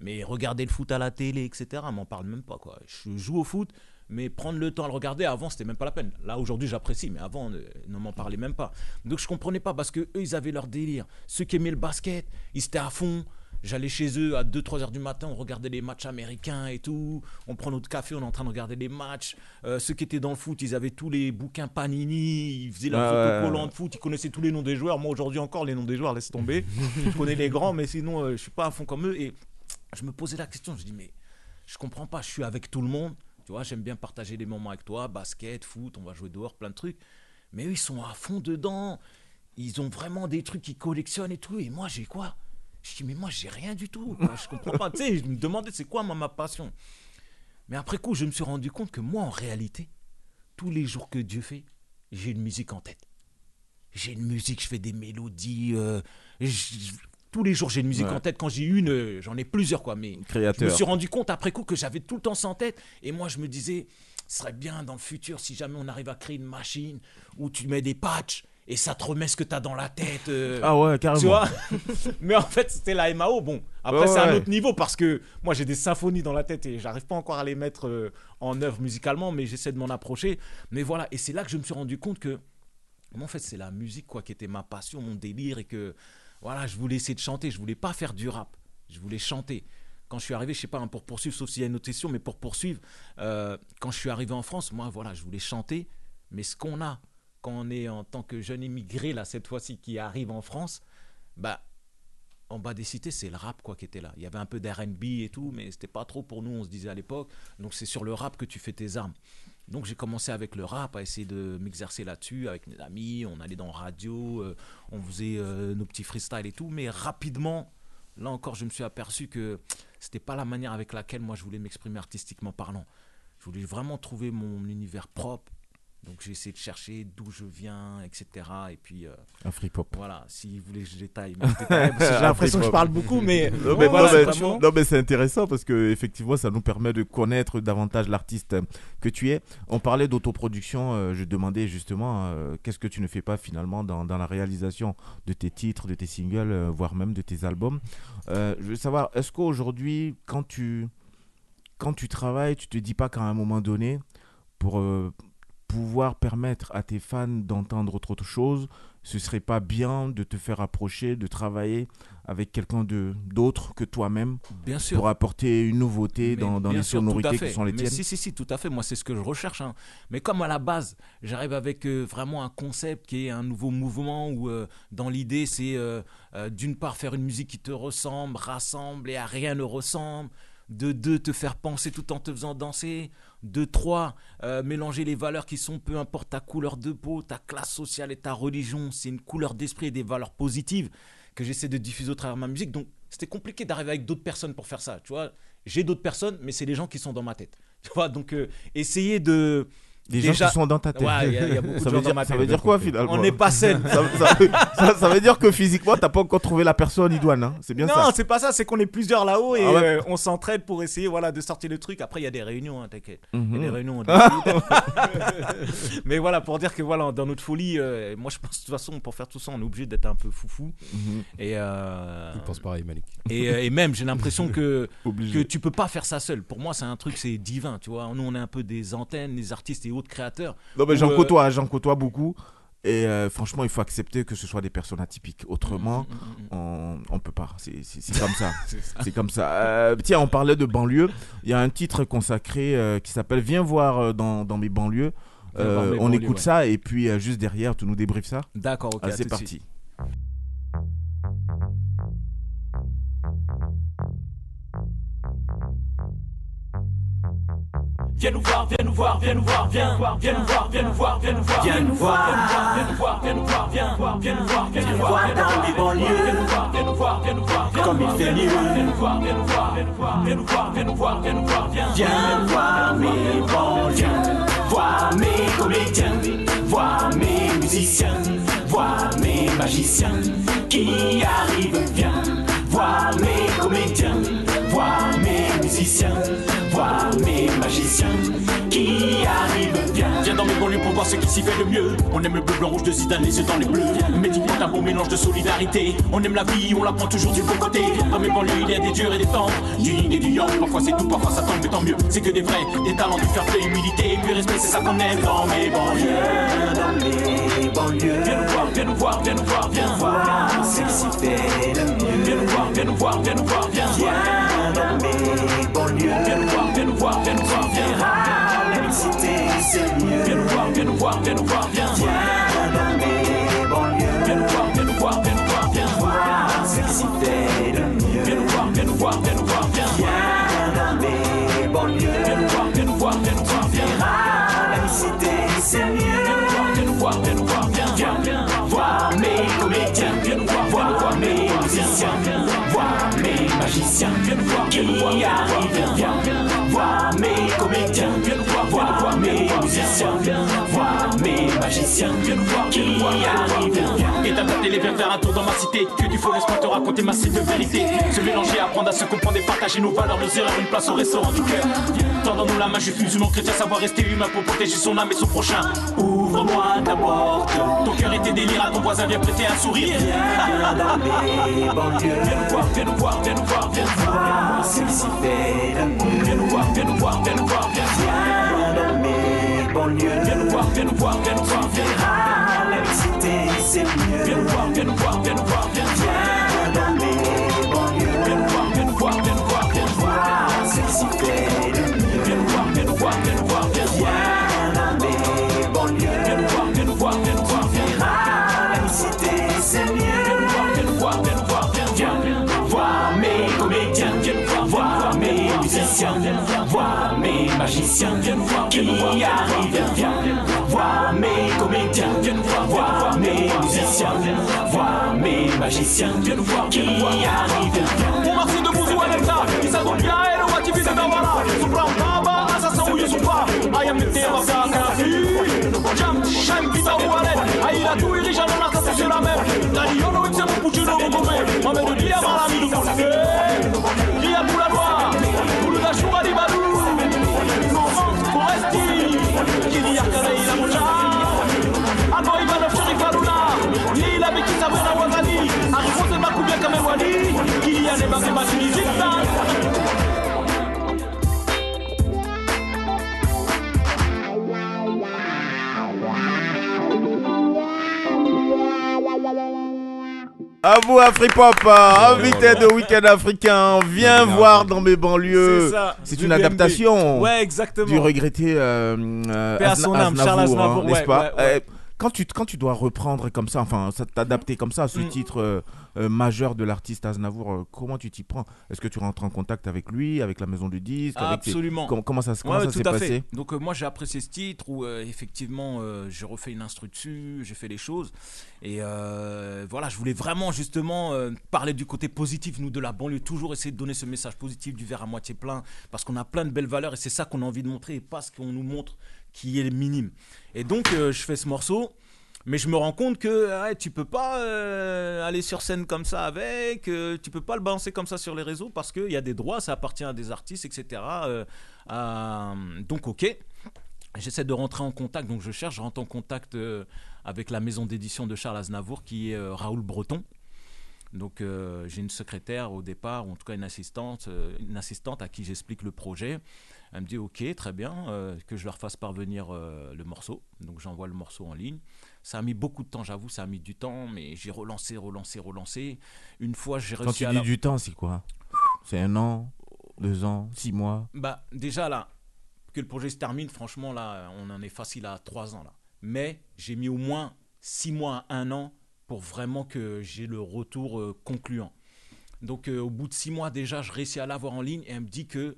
Mais regarder le foot à la télé, etc. M'en parle même pas. Quoi. Je joue au foot, mais prendre le temps à le regarder avant, c'était même pas la peine. Là, aujourd'hui, j'apprécie, mais avant, ne, ne m'en parlait même pas. Donc, je comprenais pas parce que eux, ils avaient leur délire. Ceux qui aimaient le basket, ils étaient à fond. J'allais chez eux à 2-3 heures du matin, on regardait les matchs américains et tout. On prend notre café, on est en train de regarder les matchs. Euh, ceux qui étaient dans le foot, ils avaient tous les bouquins Panini, ils faisaient la Ouais, photo ouais, collant ouais. de foot, ils connaissaient tous les noms des joueurs. Moi aujourd'hui encore, les noms des joueurs, laisse tomber. je connais les grands, mais sinon, euh, je suis pas à fond comme eux. Et je me posais la question, je dis, mais je comprends pas, je suis avec tout le monde. Tu vois, j'aime bien partager des moments avec toi, basket, foot, on va jouer dehors, plein de trucs. Mais eux, ils sont à fond dedans. Ils ont vraiment des trucs qu'ils collectionnent et tout. Et moi, j'ai quoi? Je dis, mais moi, j'ai rien du tout. Je comprends pas. tu sais, je me demandais, c'est quoi moi, ma passion? Mais après coup, je me suis rendu compte que moi, en réalité, tous les jours que Dieu fait, j'ai une musique en tête. J'ai une musique, je fais des mélodies. euh, je- je- tous les jours, j'ai une musique Ouais. en tête. Quand j'ai une, euh, j'en ai plusieurs, quoi. Mais je Créateur. me suis rendu compte après coup que j'avais tout le temps ça en tête. Et moi, je me disais, ce serait bien dans le futur si jamais on arrive à créer une machine où tu mets des patchs et ça te remet ce que tu as dans la tête. euh, Ah ouais, carrément. Tu vois Mais en fait, c'était la MAO. Bon, après, Ouais, c'est un autre niveau parce que moi, j'ai des symphonies dans la tête et j'arrive pas encore à les mettre euh, en œuvre musicalement, mais j'essaie de m'en approcher. Mais voilà, et c'est là que je me suis rendu compte que, moi, en fait, c'est la musique quoi qui était ma passion, mon délire et que, voilà, je voulais essayer de chanter. Je voulais pas faire du rap. Je voulais chanter. Quand je suis arrivé, je sais pas, hein, pour poursuivre, sauf s'il y a une autre question, mais pour poursuivre, euh, quand je suis arrivé en France, moi, voilà, je voulais chanter. Mais ce qu'on a quand on est en tant que jeune immigré, là, cette fois-ci, qui arrive en France, bah, en bas des cités, c'est le rap quoi qui était là. Il y avait un peu d'R&B et tout, mais c'était pas trop pour nous, on se disait à l'époque. Donc c'est sur le rap que tu fais tes armes. Donc j'ai commencé avec le rap, à essayer de m'exercer là-dessus avec mes amis. On allait dans radio, euh, on faisait euh, nos petits freestyles et tout, mais rapidement, là encore, je me suis aperçu que c'était pas la manière avec laquelle moi je voulais m'exprimer artistiquement parlant. Je voulais vraiment trouver mon univers propre, Donc j'ai essayé de chercher d'où je viens, etc. Et puis euh, Afri-pop. voilà, si vous voulez je détaille, j'ai l'impression que je parle beaucoup, mais Non, mais, voilà, non, mais- vraiment. non, mais c'est intéressant parce que effectivement, ça nous permet de connaître davantage l'artiste que tu es. On parlait d'autoproduction. euh, je demandais justement euh, qu'est-ce que tu ne fais pas finalement dans, dans la réalisation de tes titres, de tes singles, voire même de tes albums. Je veux savoir, est-ce qu'aujourd'hui, quand tu, quand tu travailles, tu te dis pas qu'à un moment donné, pour pouvoir permettre à tes fans d'entendre autre chose, ce serait pas bien de te faire approcher, de travailler avec quelqu'un de d'autre que toi-même Bien sûr. pour apporter une nouveauté Mais dans, dans les sûr, sonorités qui sont les Mais tiennes Si, si, si, tout à fait. Moi, c'est ce que je recherche. hein. Mais comme à la base, j'arrive avec euh, vraiment un concept qui est un nouveau mouvement où, euh, dans l'idée, c'est euh, d'une part faire une musique qui te ressemble, rassemble et à rien ne ressemble. De deux, te faire penser tout en te faisant danser. De trois, euh, mélanger les valeurs qui sont, peu importe ta couleur de peau, ta classe sociale et ta religion. C'est une couleur d'esprit et des valeurs positives que j'essaie de diffuser au travers de ma musique. Donc, c'était compliqué d'arriver avec d'autres personnes pour faire ça. Tu vois, j'ai d'autres personnes, mais c'est les gens qui sont dans ma tête. Tu vois, donc euh, essayer de Des gens qui sont dans ta tête. Ouais, il y, a- il y a beaucoup ça de veut dire, dans ma ça tête. veut dire quoi finalement On n'est pas saine. ça, ça- ça- ça veut dire que physiquement, t'as pas encore trouvé la personne idoine. Hein c'est bien non, ça. c'est pas ça, c'est qu'on est plusieurs là-haut et Ah ouais. euh, on s'entraide pour essayer voilà, de sortir le truc. Après, il y a des réunions, hein, t'inquiète. Il y a Mhm. des réunions, on décide. Mais voilà, pour dire que voilà, dans notre folie, euh, moi je pense de toute façon, pour faire tout ça, on est obligé d'être un peu foufou. Mhm. Et, euh, Je pense pareil, Malik. et, euh, et même, j'ai l'impression que, que tu peux pas faire ça seul. Pour moi, c'est un truc, c'est divin, tu vois. Nous, on est un peu des antennes, des artistes et autres créateurs. Non, mais j'en euh, côtoie, j'en côtoie beaucoup. Et euh, franchement, il faut accepter que ce soit des personnes atypiques. Autrement, on, on peut pas. C'est comme ça. C'est comme ça. Euh, tiens, on parlait de banlieue. Il y a un titre consacré euh, qui s'appelle Viens voir dans, dans mes banlieues. Mes on banlieues, écoute ouais. ça et puis juste derrière, tu nous débriefes ça. D'accord, ok. C'est parti. suite. Viens nous voir, viens nous voir, viens nous voir, viens, viens nous voir, viens nous voir, viens nous voir, Viens nous voir. viens nous voir, viens nous voir, viens, viens nous voir, viens nous Viens voir, voir dans les banlieues. viens nous voir, viens nous voir, viens nous voir, viens Comme nous il voir, fait mieux. viens nous voir, viens nous voir, viens nous voir, viens nous voir, viens nous voir, viens nous voir, viens, Viens voir mes banlieues, voir mes comédiens, voir mes musiciens, voir mes magiciens qui arrivent. Viens voir mes comédiens, voir musiciens, voir mes magiciens qui arrivent. Viens. Viens dans mes banlieues pour voir ce qui s'y fait de mieux. On aime le bleu, blanc, rouge de Zidane, les yeux dans les bleus. Médiquement, un bon mélange de solidarité. On aime la vie, on la prend toujours du bon côté. Dans mes banlieues, il y a des durs et des tendres. Du yin et du yang, parfois c'est tout, parfois ça tombe, mais tant mieux. C'est que des vrais, des talents, du fair play, humilité, puis respect, c'est ça qu'on aime dans mes banlieues. Dans mes banlieues, Viens nous voir, viens nous voir, viens nous voir, viens. voir ce qui s'y fait de mieux. Viens nous voir, viens nous voir, viens nous voir, viens. Viens dans mes banlieues, Viens nous voir, viens nous voir, viens nous voir, viens. Ah, la mixité c'est mieux. Viens nous voir, viens nous voir, viens nous voir, viens. Viens dans mes banlieues, Viens nous voir, viens nous voir, viens nous voir, viens. voir ce qui s'y fait de mieux. Viens nous voir, viens nous voir, viens nous voir, viens. Viens dans mes banlieues, Viens nous voir, viens nous voir, viens nous voir, viens. ah, la mixité c'est mieux. Viens nous voir, viens nous voir, viens nous voir, viens. Viens, voir mes comédiens, Viens nous voir, viens nous voir mes nous musiciens, Viens nous voir, qui viens nous voir, viens nous voir, viens. Et ta télé viens faire un tour dans ma cité. Que du faux laisse-moi te raconter ma cité de vérité. Se mélanger, apprendre à se comprendre et partager nos valeurs Nos erreurs, une place au restaurant du cœur. Tendons-nous la main, je suis musulman chrétien Savoir rester humain pour protéger son âme et son prochain. Ouvre-moi ta porte, Ton cœur était délire, à ton voisin viens prêter un sourire. Viens mes banlieues, Viens nous voir, viens nous voir, viens nous voir, viens voir. De mieux. Viens nous voir, viens nous voir, viens nous voir, viens Viens dans mes banlieues, Viens nous voir, viens nous voir, viens nous voir, viens ah, la mixité c'est mieux. Viens nous voir, viens nous voir, viens nous voir, viens Viens dans mes banlieues, Viens nous voir, viens nous voir, viens nous voir, viens voir. Ce qui voir mes magiciens qui arrivent. Viens voir mes comédiens, voir mes musiciens, voir mes magiciens qui arrivent. Pour Marcy de Bouzou et Abou Afripop, euh, invité de Week-end africain, viens voir dans mes banlieues. C'est ça, C'est du une adaptation Ouais, exactement. du regretté euh, euh, Paix à Azna- son âme, Charles Aznavour, n'est-ce ouais, pas. Euh, quand, tu, quand tu dois reprendre comme ça, enfin t'adapter comme ça à ce Mm. titre euh, euh, majeur de l'artiste Aznavour, euh, comment tu t'y prends? Est-ce que tu rentres en contact avec lui, avec la maison du disque avec tes- Absolument. Com- Comment ça, se- comment Ouais, ça tout s'est à passé? Fait. Donc moi j'ai apprécié ce titre où effectivement j'ai refait une instru dessus, j'ai fait les choses et voilà je voulais vraiment justement parler du côté positif nous de la banlieue toujours essayer de donner ce message positif du verre à moitié plein parce qu'on a plein de belles valeurs et c'est ça qu'on a envie de montrer et pas ce qu'on nous montre qui est minime. Et donc euh, je fais ce morceau. Mais je me rends compte que ouais, tu peux pas euh, aller sur scène comme ça avec, euh, tu peux pas le balancer comme ça sur les réseaux parce qu'il y a des droits, ça appartient à des artistes, etc. Euh, donc ok, j'essaie de rentrer en contact, donc je cherche, je rentre en contact avec la maison d'édition de Charles Aznavour qui est Raoul Breton. Donc j'ai une secrétaire au départ, ou en tout cas une assistante, une assistante à qui j'explique le projet. Elle me dit ok, très bien, euh, que je leur fasse parvenir euh, le morceau. Donc j'envoie le morceau en ligne. Ça a mis beaucoup de temps, j'avoue, ça a mis du temps, mais j'ai relancé, relancé, relancé. Une fois, j'ai Quand réussi tu à dis la- du temps, c'est quoi? C'est un an, deux ans, six mois? Bah, déjà là, que le projet se termine, franchement, là, on en est facile à trois ans là. Mais j'ai mis au moins six mois à un an pour vraiment que j'ai le retour euh, concluant. Donc, euh, au bout de six mois déjà, je réussis à l'avoir en ligne et elle me dit que,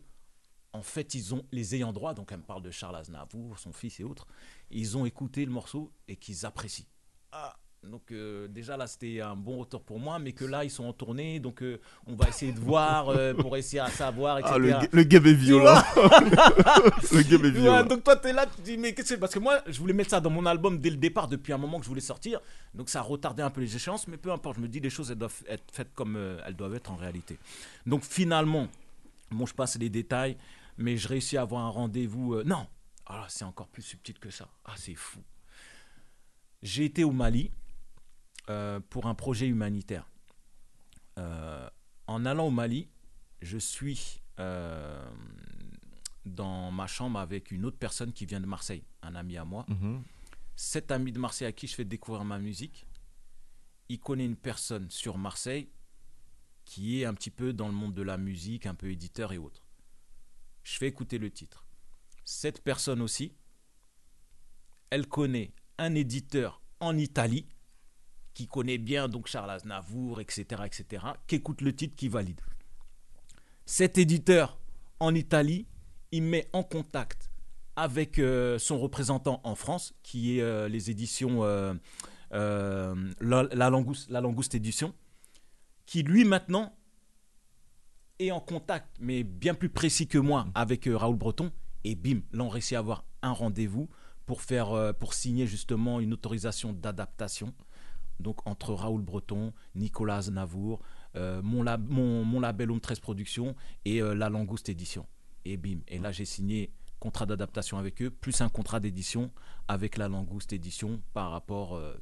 en fait, ils ont les ayants droit. Donc, elle me parle de Charles Aznavour, son fils et autres. Ils ont écouté le morceau et qu'ils apprécient. Ah, donc euh, déjà là c'était un bon retour pour moi, mais que là ils sont en tournée, donc euh, on va essayer de voir euh, pour essayer à savoir, etc. Ah, le, le game est Tu violent. le game est Tu violent. donc toi, t'es là, tu te dis, mais qu'est-ce que c'est? Parce que moi, je voulais mettre ça dans mon album dès le départ, depuis un moment que je voulais sortir. Donc ça a retardé un peu les échéances, mais peu importe. Je me dis, les choses, elles doivent être faites comme elles doivent être en réalité. Donc finalement, bon, je passe les détails, mais je réussis à avoir un rendez-vous. euh, non, ah, c'est encore plus subtil que ça. Ah, c'est fou. J'ai été au Mali euh, pour un projet humanitaire. Euh, en allant au Mali, je suis dans ma chambre avec une autre personne qui vient de Marseille, un ami à moi. Mhm. Cet ami de Marseille à qui je fais découvrir ma musique, il connaît une personne sur Marseille qui est un petit peu dans le monde de la musique, un peu éditeur et autres. Je fais écouter le titre. Cette personne aussi, elle connaît un éditeur en Italie qui connaît bien donc Charles Aznavour, etc., etc., qui écoute le titre, qui valide. Cet éditeur en Italie, il met en contact avec euh, son représentant en France, qui est euh, les éditions euh, la, la Langouste, la Édition, qui lui maintenant est en contact, mais bien plus précis que moi, avec euh, Raoul Breton. Et bim, là on réussit à avoir un rendez-vous pour, faire, euh, pour signer justement une autorisation d'adaptation. Donc entre Raoul Breton, Nicolas Navour, euh, mon, lab- mon, mon label Home 13 Productions et euh, La Langouste Édition. Et bim, et là j'ai signé contrat d'adaptation avec eux, plus un contrat d'édition avec La Langouste Édition par rapport... euh,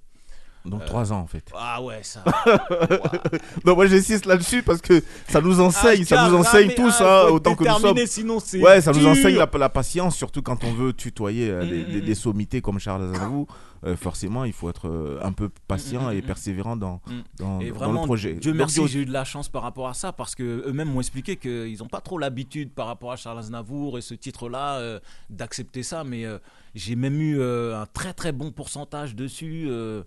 Donc euh, trois ans en fait. Ah ouais, ça... non, moi j'insiste là-dessus parce que ça nous enseigne, Ah, ça nous enseigne tous, ah, hein, autant que nous sommes. sinon ouais, ça nous enseigne la, la patience, surtout quand on veut tutoyer euh, des, Mm, des- mm, des sommités comme Charles Aznavour. Euh, forcément, il faut être euh, un peu patient Mm, mm, et mm. persévérant dans, Mm. dans, Et dans vraiment, le projet. Dieu merci, j'ai eu de la chance par rapport à ça parce que eux-mêmes m'ont expliqué qu'ils n'ont pas trop l'habitude par rapport à Charles Aznavour et ce titre-là euh, d'accepter ça, mais euh, j'ai même eu euh, un très très bon pourcentage dessus, euh,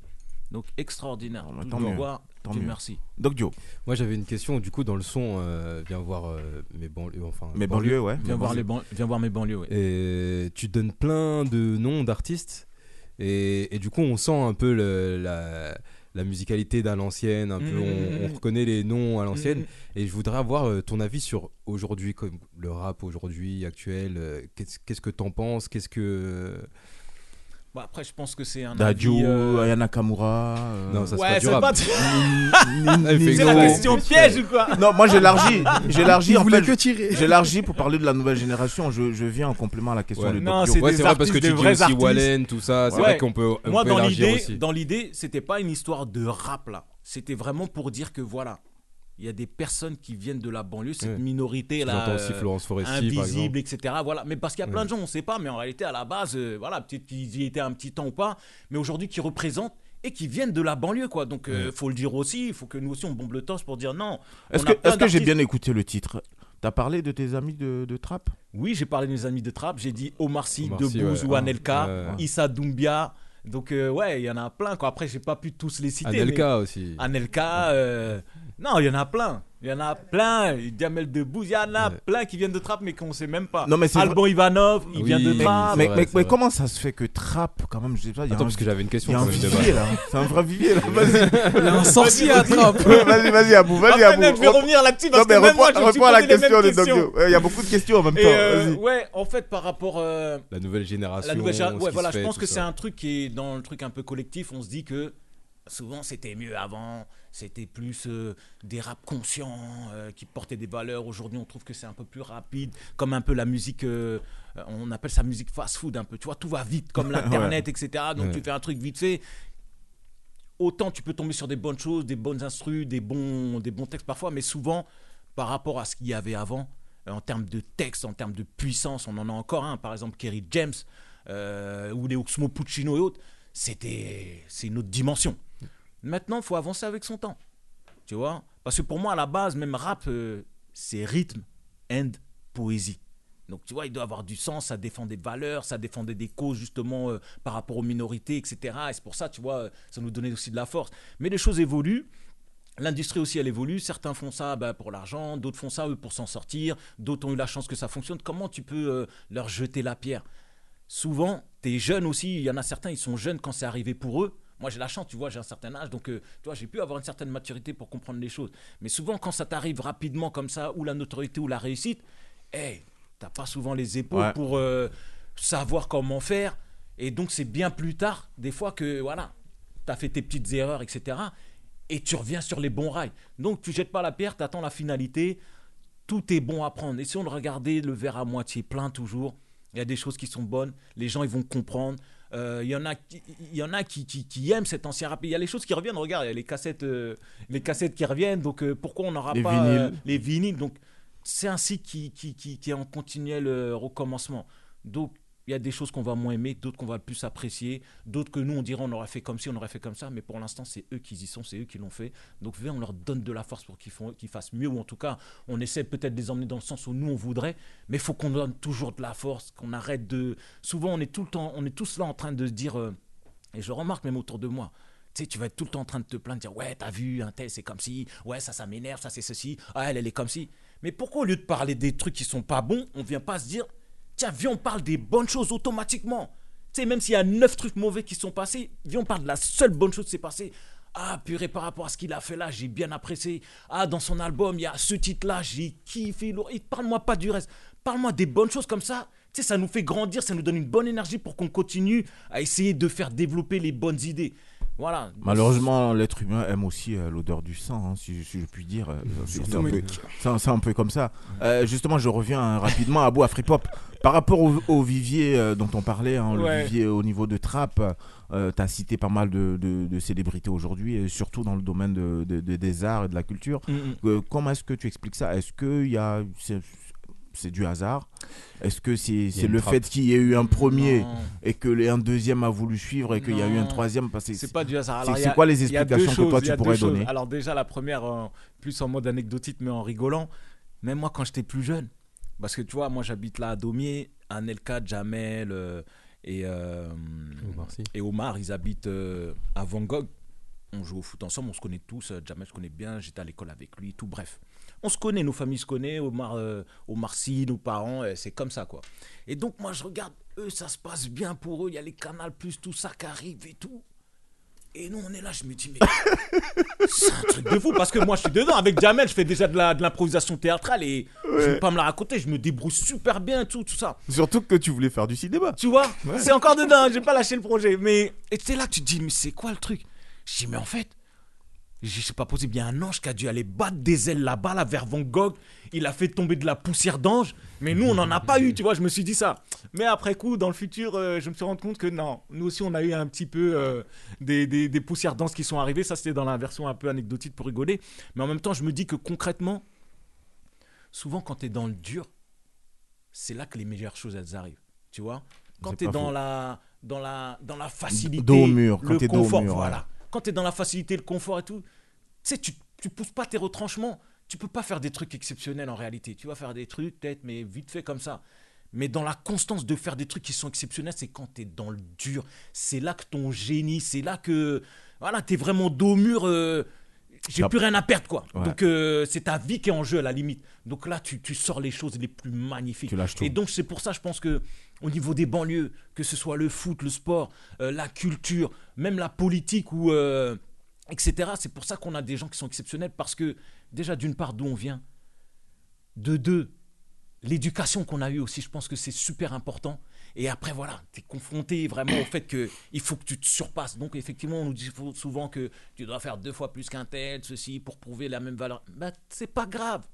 donc extraordinaire. Tout tant de mieux, voir, tant Dieu mieux. merci. Doc Dio. Moi j'avais une question du coup dans le son, euh, viens voir euh, mes banlieues, enfin Mes banlieues, ouais. Viens voir, les ban- viens voir mes banlieues. ouais. Et tu donnes plein de noms d'artistes et, et du coup on sent un peu le- la, la musicalité d'à l'ancienne, un peu Mm, on, mm, on mm. reconnaît les noms à l'ancienne et je voudrais avoir euh, ton avis sur aujourd'hui comme le rap aujourd'hui actuel. euh, Qu'est-ce qu'est-ce que t'en penses? Qu'est-ce que Bon, après, je pense que c'est un Dadju, avis, euh, Aya Nakamura. euh, Non, ça, c'est Ouais, c'est pas- Ni- Elle fait C'est la question piège ou quoi Non, moi j'élargis. J'élargis en fait. que tirer. J'élargis pour parler de la nouvelle génération. Je, je viens en complément à la question Ouais. de Non, c'est Ouais, vrai parce que tu dis aussi artistes. Wallen, tout ça. C'est Ouais. vrai qu'on peut, on Moi, peut dans élargir l'idée, aussi. dans l'idée, c'était pas une histoire de rap là. C'était vraiment pour dire que voilà, il y a des personnes qui viennent de la banlieue, cette Ouais. minorité là, aussi euh, Florence Foresti, par invisible, etc. Voilà, mais parce qu'il y a plein Ouais. de gens, on sait pas, mais en réalité, à la base, euh, voilà, peut-être qu'ils y étaient un petit temps ou pas, mais aujourd'hui, qui représentent et qui viennent de la banlieue, quoi. Donc, euh, faut le dire aussi, il faut que nous aussi on bombe le torse pour dire non. Est-ce que, j'ai bien écouté le titre? T'as parlé de tes amis de, de trap? Oui, j'ai parlé de mes amis de trap, j'ai dit Omar Sy, Omar Sy, Debbouze ouais. ou Ah, Anelka, ouais. Issa Doumbia. Donc, euh, ouais, il y en a plein, quoi. Après, j'ai pas pu tous les citer. Anelka mais- aussi. Anelka, euh, non, il y en a plein. Il y en a plein. Diamel Debbouze, il y en a plein qui viennent de trap, mais qu'on sait même pas. Non, mais c'est Alban Ivanov, il Oui, vient de trap. Mais, vrai, mais- comment ça se fait que trap, quand même, je sais pas, il y a Attends, un, parce que j'avais une il question. y a un vivier là. C'est un vrai vivier là. Vas-y, Il y a un sorcier à trappe. Ouais, vas-y, vas-y, Abou, vas-y, Abou. je vais revenir là-dessus Non, parce mais que même moi, je à la question de. Ouais, Il y a beaucoup de questions en même temps. euh, ouais, en fait, par rapport. euh, La nouvelle génération. La nouvelle génération, ouais, voilà, je pense que c'est un truc qui est dans le truc un peu collectif. On se dit que souvent c'était mieux avant, c'était plus euh, des rap conscients euh, qui portaient des valeurs. Aujourd'hui, on trouve que c'est un peu plus rapide, comme un peu la musique, euh, on appelle ça musique fast-food un peu. Tu vois, tout va vite, comme l'internet, etc. Donc Ouais. tu fais un truc vite fait. Autant tu peux tomber sur des bonnes choses, des bonnes instrus, des bons, des bons textes parfois, mais souvent par rapport à ce qu'il y avait avant, en termes de texte, en termes de puissance, on en a encore un, par exemple Kerry James euh, ou les Oxmo Puccino et autres, c'était c'est une autre dimension. Maintenant, faut avancer avec son temps. Tu vois? Parce que pour moi, à la base, même rap, euh, c'est rythme and poésie. Donc, tu vois, il doit avoir du sens, ça défend des valeurs, ça défendait des causes, justement, euh, par rapport aux minorités, etc. Et c'est pour ça, tu vois, euh, ça nous donnait aussi de la force. Mais les choses évoluent. L'industrie aussi, elle évolue. Certains font ça bah, pour l'argent, d'autres font ça eux, pour s'en sortir, d'autres ont eu la chance que ça fonctionne. Comment tu peux leur jeter la pierre? Souvent, tu es jeune aussi. Il y en a certains, ils sont jeunes quand c'est arrivé pour eux. Moi, j'ai la chance, tu vois, j'ai un certain âge, donc euh, tu vois, j'ai pu avoir une certaine maturité pour comprendre les choses. Mais souvent, quand ça t'arrive rapidement comme ça, ou la notoriété ou la réussite, hey, t'as pas souvent les épaules Ouais. pour euh, savoir comment faire. Et donc, c'est bien plus tard, des fois, que voilà, tu as fait tes petites erreurs, etc. Et tu reviens sur les bons rails. Donc, tu jettes pas la pierre, tu attends la finalité. Tout est bon à prendre. Essayons de regarder le verre à moitié plein toujours. Il y a des choses qui sont bonnes. Les gens, ils vont comprendre. Euh, Il y en a, y en a qui, qui, qui aiment cet ancien rap. Il y a les choses qui reviennent. Regarde, il y a les cassettes, euh, les cassettes qui reviennent. Donc, euh, pourquoi on n'aura pas vinyles. les vinyles? Donc, c'est un cycle qui, qui, qui, qui est en continuel recommencement. Donc, il y a des choses qu'on va moins aimer, d'autres qu'on va plus apprécier, d'autres que nous, on dirait on aurait fait comme ci, on aurait fait comme ça, mais pour l'instant, c'est eux qui y sont, c'est eux qui l'ont fait. Donc, on leur donne de la force pour qu'ils fassent mieux, ou en tout cas, on essaie peut-être de les emmener dans le sens où nous, on voudrait, mais il faut qu'on donne toujours de la force, qu'on arrête de... Souvent, on est tout le temps, on est tous là en train de dire, euh, et je remarque même autour de moi, tu sais, tu vas être tout le temps en train de te plaindre, de dire ouais, t'as vu, un tel c'est comme ci, ouais, ça, ça m'énerve, ça, c'est ceci, ah, elle, elle est comme ci. Mais pourquoi au lieu de parler des trucs qui sont pas bons, on vient pas se dire tiens, viens, on parle des bonnes choses automatiquement. Tu sais, même s'il y a neuf trucs mauvais qui sont passés, viens, on parle de la seule bonne chose qui s'est passée. Ah, purée, par rapport à ce qu'il a fait là, j'ai bien apprécié. Ah, dans son album, il y a ce titre-là, j'ai kiffé. Parle-moi pas du reste. Parle-moi des bonnes choses comme ça. Tu sais, ça nous fait grandir, ça nous donne une bonne énergie pour qu'on continue à essayer de faire développer les bonnes idées. Voilà. Malheureusement, l'être humain aime aussi euh, l'odeur du sang, hein, si, si je puis dire. Euh, C'est un, peu- un- comme ça. Euh, justement, je reviens hein, rapidement à Abou Afripop. Par rapport au, au vivier euh, dont on parlait, hein, Ouais. le vivier au niveau de trap, tu as cité pas mal de, de- de célébrités aujourd'hui, surtout dans le domaine de- de- de- des arts et de la culture. Mm, mm. Euh, comment est-ce que tu expliques ça? Est-ce que y a, c'est, du hasard Est-ce que c'est, le trappe. fait qu'il y ait eu un premier Non. et que les- un deuxième a voulu suivre et qu'il y a eu un troisième? Parce que C'est pas du hasard. c'est- quoi les explications que toi, choses, tu pourrais donner? Alors déjà, la première, euh, plus en mode anecdotique, mais en rigolant. Même moi, quand j'étais plus jeune, parce que tu vois, moi j'habite là à Daumier, Anelka, Jamel euh, et, euh, et Omar, ils habitent euh, à Van Gogh. On joue au foot ensemble, on se connaît tous. euh, Jamel, je connais bien, j'étais à l'école avec lui, tout bref. On se connaît, nos familles se connaissent, Omar, euh, Omar Sy, nos parents, euh, c'est comme ça quoi. Et donc moi je regarde, eux ça se passe bien pour eux, il y a les canals plus tout ça qui arrive et tout. Et nous on est là, je me dis mais c'est un truc de fou parce que moi je suis dedans avec Jamel, je fais déjà de la- de l'improvisation théâtrale et je vais pas me la raconter, je me débrouille super bien tout tout ça. Surtout que tu voulais faire du cinéma. Tu vois C'est encore dedans, j'ai pas lâché le projet. Mais et c'est là que tu te dis, mais c'est quoi le truc? Je dis, mais en fait, je- c'est pas possible. Il y a un ange qui a dû aller battre des ailes là-bas, là, vers Van Gogh. Il a fait tomber de la poussière d'ange. Mais nous, on n'en a pas eu, tu vois. Je me suis dit ça. Mais après coup, dans le futur, euh, je me suis rendu compte que non. Nous aussi, on a eu un petit peu euh, des, des- des poussières d'ange qui sont arrivées. Ça, c'était dans la version un peu anecdotique pour rigoler. Mais en même temps, je me dis que concrètement, souvent, quand tu es dans le dur, c'est là que les meilleures choses, elles arrivent. Tu vois Quand tu es dans la, dans, la, dans la facilité, Dos au mur, quand le t'es dos au confort, ouais. Quand tu es dans la facilité, le confort et tout, tu tu, tu pousses pas tes retranchements. Tu peux pas faire des trucs exceptionnels en réalité. Tu vas faire des trucs, peut-être, mais vite fait comme ça. Mais dans la constance de faire des trucs qui sont exceptionnels, c'est quand tu es dans le dur. C'est là que ton génie, c'est là que voilà, tu es vraiment dos au mur. euh, j'ai plus rien à perdre, quoi. Ouais. Donc, euh, c'est ta vie qui est en jeu à la limite. Donc là, tu, tu sors les choses les plus magnifiques. Tu lâches tout. Et donc, c'est pour ça, je pense que au niveau des banlieues, que ce soit le foot, le sport, euh, la culture, même la politique ou euh, etc. C'est pour ça qu'on a des gens qui sont exceptionnels parce que déjà, d'une part, d'où on vient, de deux, l'éducation qu'on a eue aussi, je pense que c'est super important. Et après, voilà, tu es confronté vraiment au fait que il faut que tu te surpasses. Donc, effectivement, on nous dit souvent que tu dois faire deux fois plus qu'un tel, ceci, pour prouver la même valeur. Bah, c'est pas grave.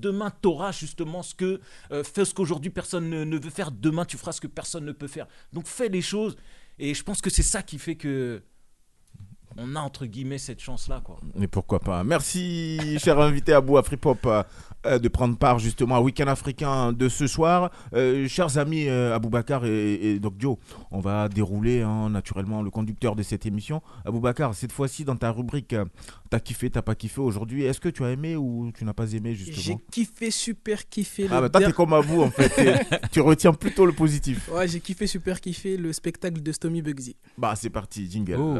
Demain, tu auras justement ce que. euh, fais ce qu'aujourd'hui personne ne, ne veut faire. Demain, tu feras ce que personne ne peut faire. Donc, fais les choses. Et je pense que c'est ça qui fait que. On a entre guillemets cette chance-là, quoi. Mais pourquoi pas Merci, cher invité Abou Afripop, euh, euh, de prendre part justement au week-end africain de ce soir. Euh, chers amis euh, Aboubacar et, et Doc Joe, on va dérouler hein, naturellement le conducteur de cette émission. Aboubacar, cette fois-ci dans ta rubrique, euh, t'as kiffé, t'as pas kiffé aujourd'hui. Est-ce que tu as aimé ou tu n'as pas aimé J'ai justement kiffé, super kiffé. Ah bah toi der- t'es comme Abou en fait, tu retiens plutôt le positif. Ouais, j'ai kiffé, super kiffé le spectacle de Stomy Bugsy. Bah c'est parti, jingle. Oh.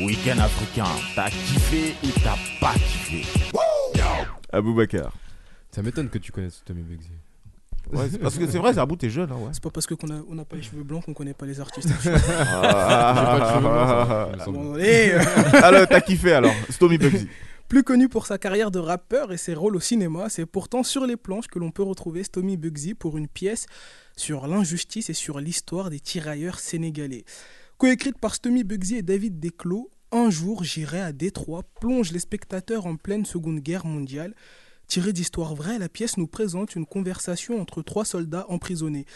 Week-end africain, t'as kiffé ou t'as pas kiffé Aboubacar. Ça m'étonne que tu connaisses Tommy Bugsy. Ouais, c'est parce que c'est vrai, Abou, t'es jeune. Hein, ouais. C'est pas parce qu'on n'a on a pas les cheveux blancs qu'on connaît pas les artistes. Ah, Ah, bon, allez, euh. alors, t'as kiffé alors Stomy Bugsy. Plus connu pour sa carrière de rappeur et ses rôles au cinéma, c'est pourtant sur les planches que l'on peut retrouver Stomy Bugsy pour une pièce sur l'injustice et sur l'histoire des tirailleurs sénégalais. Coécrite par Stomy Bugsy et David Desclos, Un jour j'irai à Détroit plonge les spectateurs en pleine Seconde Guerre mondiale. Tirée d'histoire vraie, la pièce nous présente une conversation entre trois soldats emprisonnés.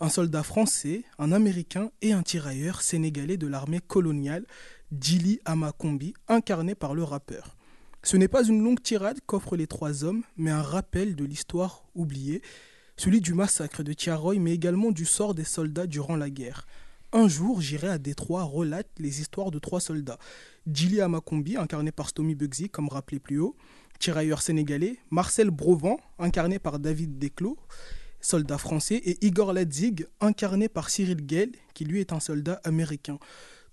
Un soldat français, un américain et un tirailleur sénégalais de l'armée coloniale, Dili Amakombi, incarné par le rappeur. Ce n'est pas une longue tirade qu'offrent les trois hommes, mais un rappel de l'histoire oubliée, celui du massacre de Tiaroy, mais également du sort des soldats durant la guerre. Un jour, j'irai à Détroit relate les histoires de trois soldats. Dili Amakombi, incarné par Stomy Bugsy, comme rappelé plus haut, tirailleur sénégalais, Marcel Brovan, incarné par David Desclos, soldat français, et Igor Ladzig, incarné par Cyril Gale, qui lui est un soldat américain.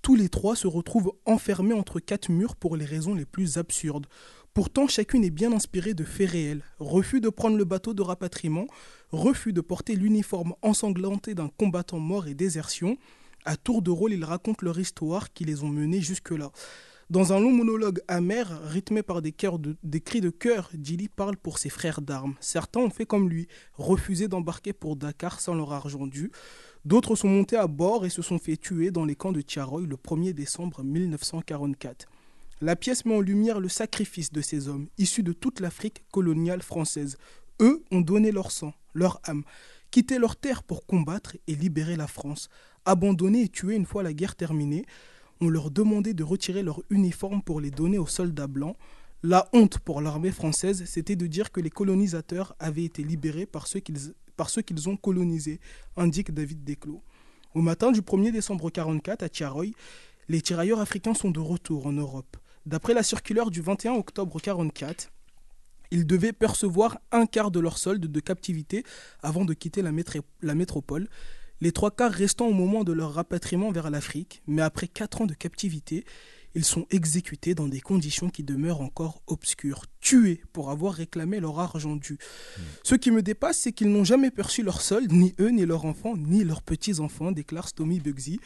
Tous les trois se retrouvent enfermés entre quatre murs pour les raisons les plus absurdes. Pourtant, chacune est bien inspirée de faits réels. Refus de prendre le bateau de rapatriement, refus de porter l'uniforme ensanglanté d'un combattant mort et désertion. À tour de rôle, ils racontent leur histoire qui les ont menés jusque-là. Dans un long monologue amer, rythmé par des, cris de cœur, Dili parle pour ses frères d'armes. Certains ont fait comme lui, refusé d'embarquer pour Dakar sans leur argent dû. D'autres sont montés à bord et se sont fait tuer dans les camps de Tiaroy le 1er décembre 1944. La pièce met en lumière le sacrifice de ces hommes, issus de toute l'Afrique coloniale française. Eux ont donné leur sang, leur âme, quitté leur terre pour combattre et libérer la France. Abandonnés et tués une fois la guerre terminée, on leur demandait de retirer leur uniforme pour les donner aux soldats blancs. La honte pour l'armée française, c'était de dire que les colonisateurs avaient été libérés par ceux qu'ils ont colonisés, indique David Desclos. Au matin du 1er décembre 1944, à Tiaroy, les tirailleurs africains sont de retour en Europe. D'après la circulaire du 21 octobre 1944, ils devaient percevoir un quart de leur solde de captivité avant de quitter la métropole, les trois quarts restant au moment de leur rapatriement vers l'Afrique, mais après quatre ans de captivité, ils sont exécutés dans des conditions qui demeurent encore obscures, tués pour avoir réclamé leur argent dû. Ce qui me dépasse, c'est qu'ils n'ont jamais perçu leur solde, ni eux, ni leurs enfants, ni leurs petits-enfants, déclare Stomy Bugsy.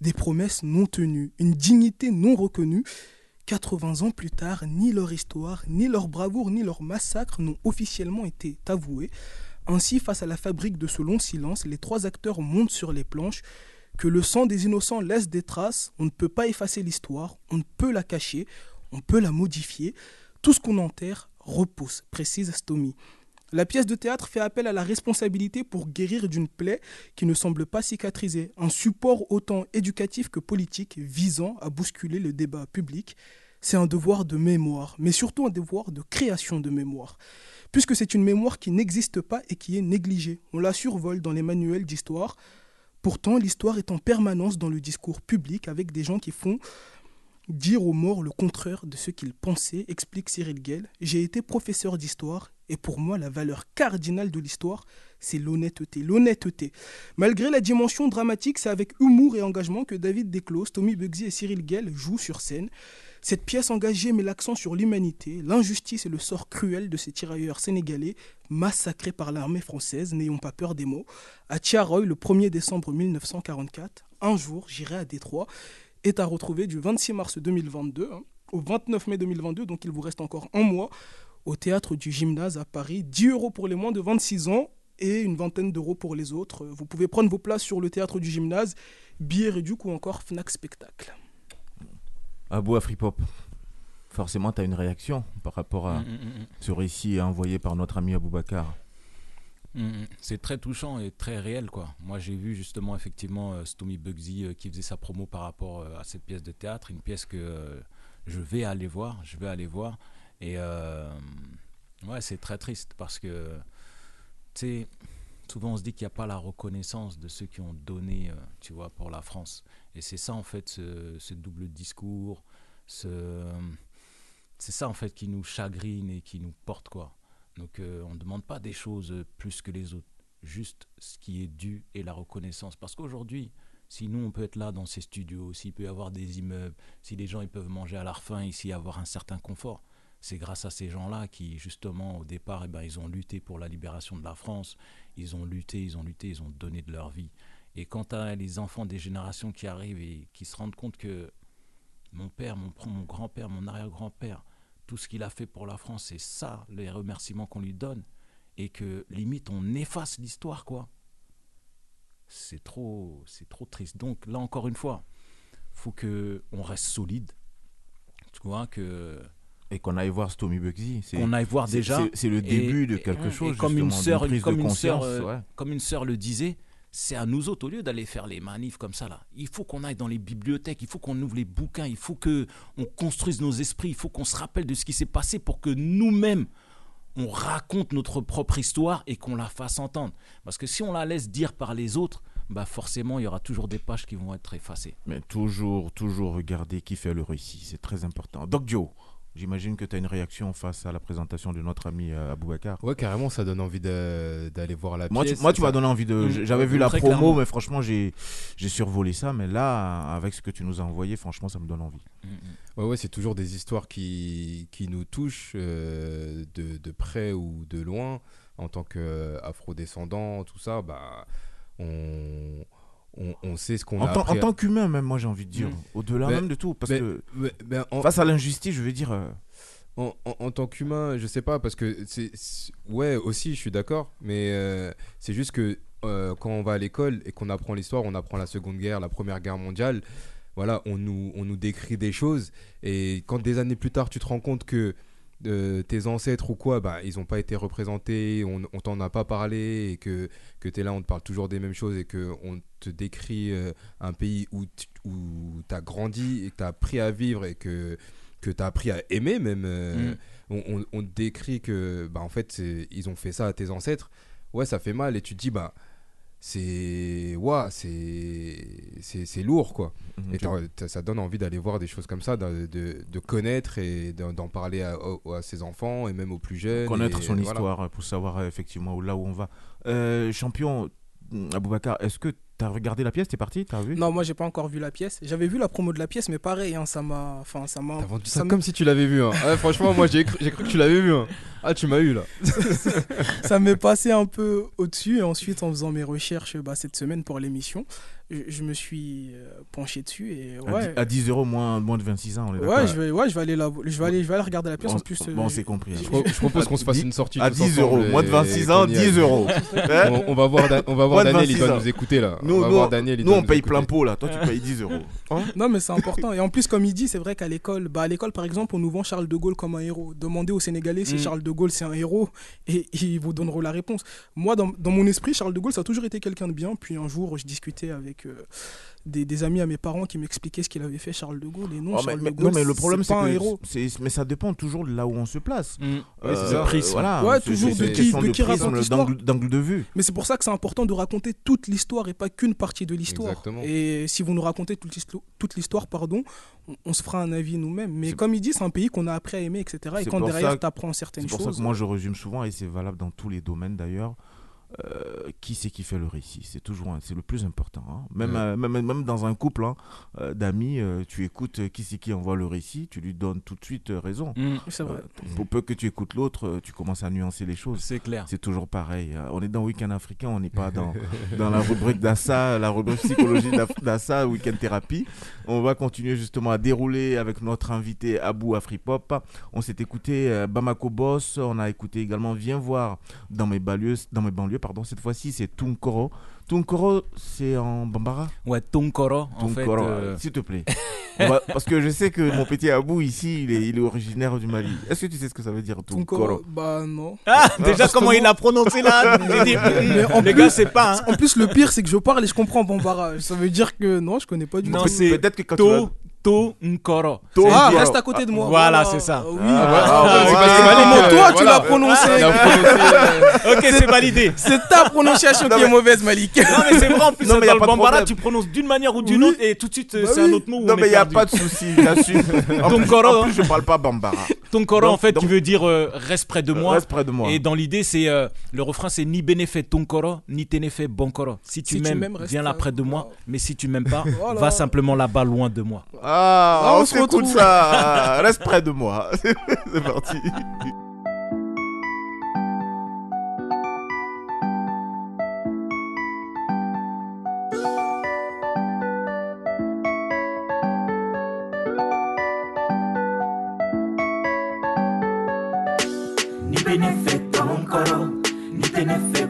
Des promesses non tenues, une dignité non reconnue. 80 ans plus tard, ni leur histoire, ni leur bravoure, ni leur massacre n'ont officiellement été avoués. Ainsi, face à la fabrique de ce long silence, les trois acteurs montent sur les planches. Que le sang des innocents laisse des traces, on ne peut pas effacer l'histoire, on ne peut la cacher, on peut la modifier. Tout ce qu'on enterre repousse, précise Stomy. La pièce de théâtre fait appel à la responsabilité pour guérir d'une plaie qui ne semble pas cicatriser, un support autant éducatif que politique visant à bousculer le débat public. C'est un devoir de mémoire, mais surtout un devoir de création de mémoire, puisque c'est une mémoire qui n'existe pas et qui est négligée. On la survole dans les manuels d'histoire. Pourtant, l'histoire est en permanence dans le discours public avec des gens qui font dire aux morts le contraire de ce qu'ils pensaient, explique Cyril Gell. J'ai été professeur d'histoire et pour moi, la valeur cardinale de l'histoire, c'est l'honnêteté. L'honnêteté. Malgré la dimension dramatique, c'est avec humour et engagement que David Desclos, Tommy Bugsy et Cyril Gell jouent sur scène. Cette pièce engagée met l'accent sur l'humanité, l'injustice et le sort cruel de ces tirailleurs sénégalais massacrés par l'armée française, n'ayons pas peur des mots. À Tiaroy, le 1er décembre 1944, un jour, j'irai à Détroit, est à retrouver du 26 mars 2022 hein, au 29 mai 2022, donc il vous reste encore un mois, au théâtre du Gymnase à Paris. 10 euros pour les moins de 26 ans et une vingtaine d'euros pour les autres. Vous pouvez prendre vos places sur le théâtre du Gymnase, billets réduits ou encore Fnac Spectacle. Abou Afripop, forcément, tu as une réaction par rapport à Mm, mm, mm, ce récit envoyé par notre ami Aboubacar. Mm, C'est très touchant et très réel quoi. Moi j'ai vu justement effectivement euh, Stomy Bugsy euh, qui faisait sa promo par rapport euh, à cette pièce de théâtre, une pièce que je vais aller voir, je vais aller voir. Et euh, ouais c'est très triste parce que tu sais souvent on se dit qu'il n'y a pas la reconnaissance de ceux qui ont donné tu vois pour la France et c'est ça en fait ce, double discours, ce c'est ça en fait qui nous chagrine et qui nous porte quoi. Donc euh, on ne demande pas des choses plus que les autres, juste ce qui est dû et la reconnaissance. Parce qu'aujourd'hui, si nous on peut être là dans ces studios, s'il peut y avoir des immeubles, si les gens ils peuvent manger à leur faim ici, avoir un certain confort, c'est grâce à ces gens-là qui justement au départ, eh ben, ils ont lutté pour la libération de la France, ils ont lutté, ils ont lutté, ils ont donné de leur vie. Et quant à les enfants des générations qui arrivent et qui se rendent compte que mon père, mon, grand-père, mon arrière-grand-père, tout ce qu'il a fait pour la France, c'est ça les remerciements qu'on lui donne. Et que limite on efface l'histoire, quoi. C'est trop, c'est trop triste. Donc là encore une fois, faut que on reste solide. Tu vois que Et qu'on aille voir Stomy Bugsy. qu'on aille voir déjà. c'est- le Et- début de et- quelque et chose. comme une sœur, prise comme une sœur, conscience, euh, ouais. comme une sœur le disait, c'est à nous autres au lieu d'aller faire les manifs comme ça là. Il faut qu'on aille dans les bibliothèques, il faut qu'on ouvre les bouquins, il faut que on construise nos esprits, il faut qu'on se rappelle de ce qui s'est passé pour que nous-mêmes on raconte notre propre histoire et qu'on la fasse entendre. Parce que si on la laisse dire par les autres, bah forcément il y aura toujours des pages qui vont être effacées. Mais toujours, toujours regarder qui fait le récit. C'est très important. Doc Joe, j'imagine que tu as une réaction face à la présentation de notre ami euh, Aboubacar. Ouais, carrément, ça donne envie d'aller voir la Moi, tu, pièce. moi, tu m'as donné envie de. Mm, J'avais vu la promo, clairement. mais franchement, j'ai j'ai survolé ça. Mais là, avec ce que tu nous as envoyé, franchement, ça me donne envie. Ouais, ouais, c'est toujours des histoires qui, qui nous touchent euh, de, de près ou de loin. En tant qu'afro-descendant, tout ça, bah, on, on, on sait ce qu'on a tant- en tant qu'humain, même, moi, j'ai envie de dire. Au-delà même de tout. Parce mais- que mais- mais en- face à l'injustice, je veux dire. euh, En, en- en tant qu'humain, je sais pas, parce que c'est. c'est- Ouais, aussi, je suis d'accord, mais euh, c'est juste que euh, quand on va à l'école et qu'on apprend l'histoire, on apprend la Seconde Guerre, la Première Guerre mondiale, voilà, on nous, on nous décrit des choses, et quand des années plus tard, tu te rends compte que euh, tes ancêtres ou quoi, bah, ils n'ont pas été représentés, on, on t'en a pas parlé, et que, que tu es là, on te parle toujours des mêmes choses, et qu'on te décrit euh, un pays où tu as grandi, et que tu as appris à vivre, et que, que tu as appris à aimer même. euh, Mm. on, on- on te décrit que, bah, en fait, ils ont fait ça à tes ancêtres. Ouais, ça fait mal, et tu te dis, bah, c'est. Ouah, c'est. Lourd, quoi. Mhm. Et ça donne envie d'aller voir des choses comme ça, de, de- de connaître et d'en parler à, ses enfants et même aux plus jeunes. connaître et son histoire pour savoir euh, effectivement là où on va. Euh, champion, Aboubacar, est-ce que tu as regardé la pièce T'es parti T'as vu Non, moi j'ai pas encore vu la pièce. J'avais vu la promo de la pièce, mais pareil, hein, ça m'a, enfin ça m'a. T'as vendu ça comme si tu l'avais vu. hein. Ouais, franchement, moi j'ai cru, j'ai cru que tu l'avais vu. hein. Ah, tu m'as eu là. ça m'est passé un peu au-dessus. Et ensuite, en faisant mes recherches bah, cette semaine pour l'émission, je, je me suis euh, penché dessus. Et À ouais, à 10 euros moins, moins de 26 ans, on est ouais, je vais, ouais, je vais aller la, je vais aller, je vais aller regarder la pièce. Bon, en plus, euh, bon, je- c'est compris. Je, pro- je propose qu'on se fasse une sortie. À tous 10 euros, moins de et- 26 et ans, qu'on y 10 aille. euros. On, on va voir, Da- on va voir Daniel, il 26 doit ans. nous écouter là. Nous, on va nous, voir Daniel, nous on paye plein pot là. Toi, tu payes 10 euros. Hein Non, mais c'est important. Et en plus, comme il dit, c'est vrai qu'à l'école, bah, à l'école, par exemple, on nous vend Charles de Gaulle comme un héros. Demandez aux Sénégalais si Mm. Charles de Gaulle c'est un héros et ils vous donneront la réponse. Moi, dans, dans mon esprit, Charles de Gaulle, ça a toujours été quelqu'un de bien. Puis un jour, je discutais avec avec euh, des, des amis à mes parents qui m'expliquaient ce qu'il avait fait Charles de Gaulle. Et non, Oh, Charles mais- de Gaulle, non, mais le problème, c'est pas un que mais ça dépend toujours de là où on se place. Mm. Euh, Ouais, c'est ça. Prisme. Voilà, Ouais, toujours de qui- de qui raconte prisme, l'histoire. d'angle- de vue. Mais c'est pour ça que c'est important de raconter toute l'histoire et pas qu'une partie de l'histoire. Exactement. Et si vous nous racontez toute l'histo- toute l'histoire, pardon, on, on se fera un avis nous-mêmes. Mais comme il dit, c'est un pays qu'on a appris à aimer, etc. Et quand derrière, tu apprends certaines C'est pour choses. ça que moi je résume souvent, et c'est valable dans tous les domaines d'ailleurs, euh, qui c'est qui fait le récit? C'est toujours c'est le plus important. hein. Même, Ouais. euh, même, même dans un couple hein, euh, d'amis, tu écoutes qui c'est qui envoie le récit, tu lui donnes tout de suite raison. Mm. Vrai. Euh, pour peu que tu écoutes l'autre, tu commences à nuancer les choses. C'est clair. C'est toujours pareil. On est dans Week-end africain, on n'est pas dans, dans la rubrique d'Assa, la rubrique psychologie d'Assa, Week-end thérapie. On va continuer justement à dérouler avec notre invité Abou Afripop. On s'est écouté Bamako Boss, on a écouté également Viens voir dans mes banlieues, dans mes banlieues pardon. Cette fois-ci, c'est Tunkoro. Tunkoro, c'est en Bambara Ouais, Tonkoro, en fait. Tunkoro, euh, s'il te plaît. Va- parce que je sais que mon petit Abou ici, il est, il est originaire du Mali. Est-ce que tu sais ce que ça veut dire Tunkoro? Tunkoro, bah non. Ah, déjà comment il a prononcé là? Dit, Mais en Les plus- gars, c'est pas. hein. En plus, le pire, c'est que je parle et je comprends Bambara. Ça veut dire que non, je connais pas du Non, tout. c'est Peut-être que quand tu vas- To, Nkoro. To- Ah, reste à côté de moi. Voilà, c'est ça. Oui. Ah, c'est comment ouais, toi, tu voilà. l'as prononcé. Il a prononcé, Ok, c'est validé. C'est ta prononciation qui est mauvaise, Malik. Non, mais c'est vrai, en plus, Non, mais y a dans le Bambara, tu prononces d'une manière ou d'une Oui. autre et tout de suite, Bah c'est oui. un autre mot. Non, on mais il n'y a pas de souci, j'assume. Tonkoro, En hein. plus, je parle pas Bambara. Tonkoro, en fait, donc- qui veut dire euh, reste près de moi. Reste près de moi. Et dans l'idée, c'est euh, le refrain, c'est ni bénéfait Tonkoro, ni ténéfait Bonkoro. Si tu Si tu m'aimes, viens là là. près de moi. Mais si tu m'aimes pas, Voilà. va simplement là-bas, loin de moi. Ah, Ah, on, on se retrouve. ça. Reste près de moi. C'est parti. Ni bénéfait ton coro, ni bénéfait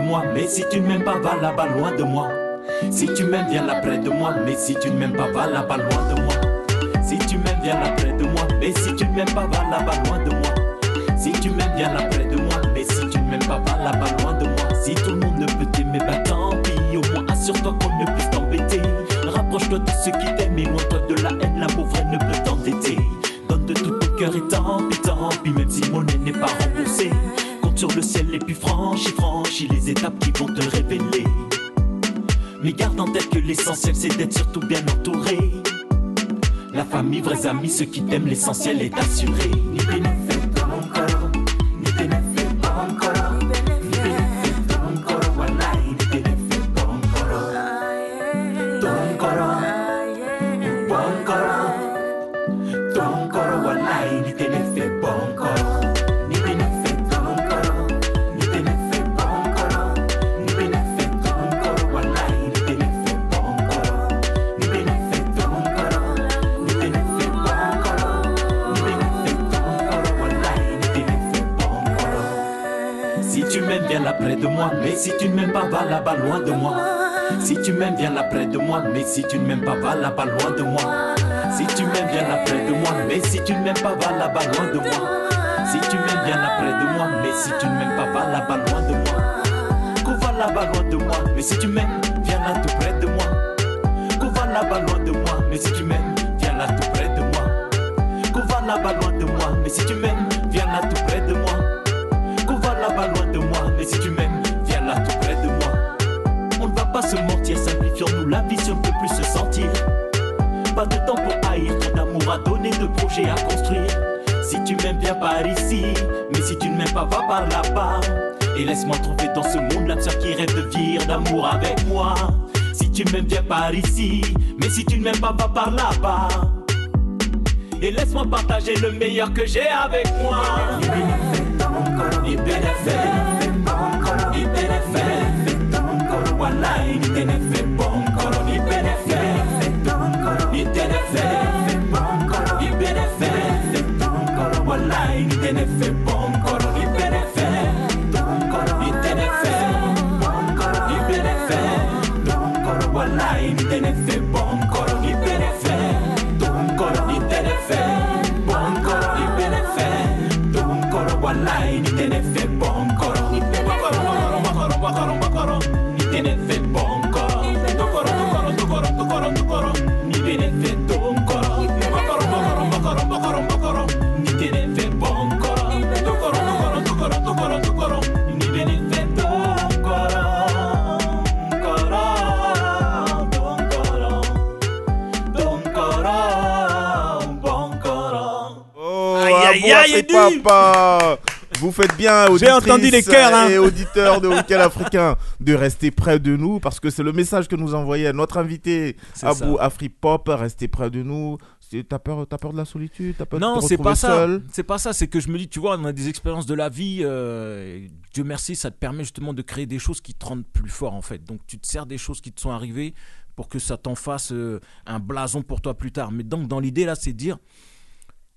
mais si tu ne m'aimes pas, va là-bas loin de moi. Si tu m'aimes, viens là près de moi, mais si tu ne m'aimes pas, va là-bas loin de moi. Si tu m'aimes, viens là près de moi, mais si tu ne m'aimes pas, va là-bas loin de moi. Si tu m'aimes, viens là près de moi, mais si tu ne m'aimes pas, va là-bas loin de moi. Si tout le monde ne peut t'aimer, bah tant pis, au moins assure-toi qu'on ne puisse t'embêter. Rapproche-toi de ceux qui t'aiment, éloigne-toi de la haine, l'amour vrai ne peut t'endetter. Donne de tout ton cœur et tant pis, tant pis, même si mon nez n'est pas remboursé. Sur le ciel et puis franchis, franchis les étapes qui vont te révéler. Mais garde en tête que l'essentiel c'est d'être surtout bien entouré. La famille, vrais amis, ceux qui t'aiment, l'essentiel est assuré. Viens là près de moi, mais si tu ne m'aimes pas, va là-bas loin de moi. Si tu m'aimes, viens là près de moi, mais si tu ne m'aimes pas, va là-bas loin de moi. Si tu m'aimes, viens là près de moi, mais si tu ne m'aimes pas, va là-bas loin de moi. Qu'on va là-bas loin de moi, mais si tu m'aimes, viens là tout près de moi. Qu'on va là-bas loin de moi, mais si tu m'aimes, viens là tout près de moi. Qu'on va là-bas loin de moi, mais si tu m'aimes, viens là tout près de moi. Qu'on va là-bas loin de moi, mais si tu m'aimes, se mentir, simplifions-nous la vie si on ne peut plus se sentir. Pas de temps pour haïr, trop d'amour à donner, de projets à construire. Si tu m'aimes, viens par ici, mais si tu ne m'aimes pas, va par là-bas. Et laisse-moi trouver dans ce monde l'âme qui rêve de vivre d'amour avec moi. Si tu m'aimes, viens par ici, mais si tu ne m'aimes pas, va par là-bas. Et laisse-moi partager le meilleur que j'ai avec moi. Papa. Vous faites bien, entendu les auditrices cœurs, hein. et auditeurs de Week-end Africain, de rester près de nous parce que c'est le message que nous envoyait notre invité Abou. Afripop. Restez près de nous. T'as peur, t'as peur de la solitude? T'as peur de Non, c'est pas ça. C'est pas ça. C'est que je me dis, tu vois, on a des expériences de la vie. euh, Dieu merci, ça te permet justement de créer des choses qui te rendent plus fort en fait. Donc tu te sers des choses qui te sont arrivées pour que ça t'en fasse euh, un blason pour toi plus tard. Mais donc dans l'idée là, c'est de dire,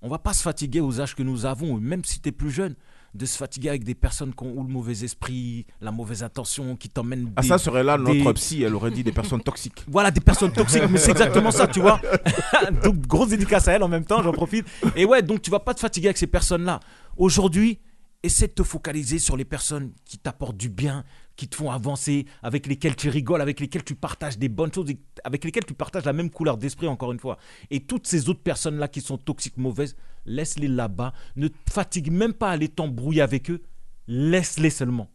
on va pas se fatiguer aux âges que nous avons, même si tu es plus jeune, de se fatiguer avec des personnes qui ont ou le mauvais esprit, la mauvaise intention, qui t'emmènent. Ah, ça serait là notre des- psy. Elle aurait dit des personnes toxiques. voilà, des personnes toxiques, mais c'est exactement ça, tu vois. donc, grosse dédicace à elle en même temps, j'en profite. Et ouais, donc tu vas pas te fatiguer avec ces personnes-là. Aujourd'hui, essaie de te focaliser sur les personnes qui t'apportent du bien, qui te font avancer, avec lesquelles tu rigoles, avec lesquelles tu partages des bonnes choses, avec lesquelles tu partages la même couleur d'esprit, encore une fois. Et toutes ces autres personnes-là qui sont toxiques, mauvaises, laisse-les là-bas. Ne te fatigue même pas à aller t'embrouiller avec eux. Laisse-les seulement.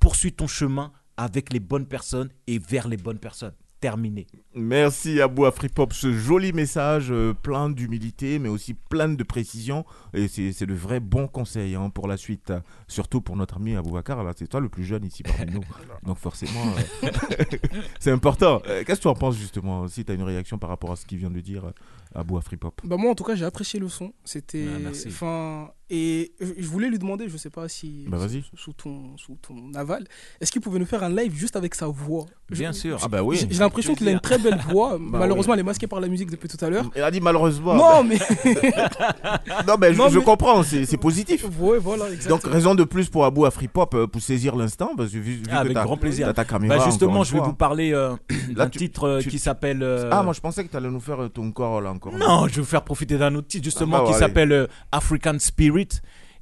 Poursuis ton chemin avec les bonnes personnes et vers les bonnes personnes. Terminé. Merci Abou Afripop, ce joli message euh, plein d'humilité, mais aussi plein de précision. Et c'est c'est de vrais bons conseils hein, pour la suite, euh, surtout pour notre ami Aboubacar. Là, c'est toi le plus jeune ici parmi nous. Donc forcément, euh, c'est important. Euh, Qu'est-ce que tu en penses justement Si tu as une réaction par rapport à ce qu'il vient de dire Abou Afripop. Bah moi en tout cas j'ai apprécié le son. C'était. Ah, merci. Enfin et je voulais lui demander, je sais pas si Bah, vas-y. sous- ton sous ton aval, est-ce qu'il pouvait nous faire un live juste avec sa voix? Bien Je- sûr. Ah bah oui. J'ai l'impression qu'il a une très belle voix. Bah Malheureusement elle est masquée par la musique depuis tout à l'heure. Elle a dit malheureusement. Non mais non, mais je, Non, je mais- comprends, c'est positif. ouais voilà exactement. Donc raison de plus pour Abou Afripop euh, pour saisir l'instant, parce que vu, vu Ah, que avec t'as- grand plaisir. ta caméra. Bah justement, je vais vous parler euh, d'un titre euh, tu- qui s'appelle. euh, Ah, moi je pensais que tu allais nous faire ton corps là encore. Non, je vais vous faire profiter d'un autre titre justement Ah bah, qui s'appelle African Spirit.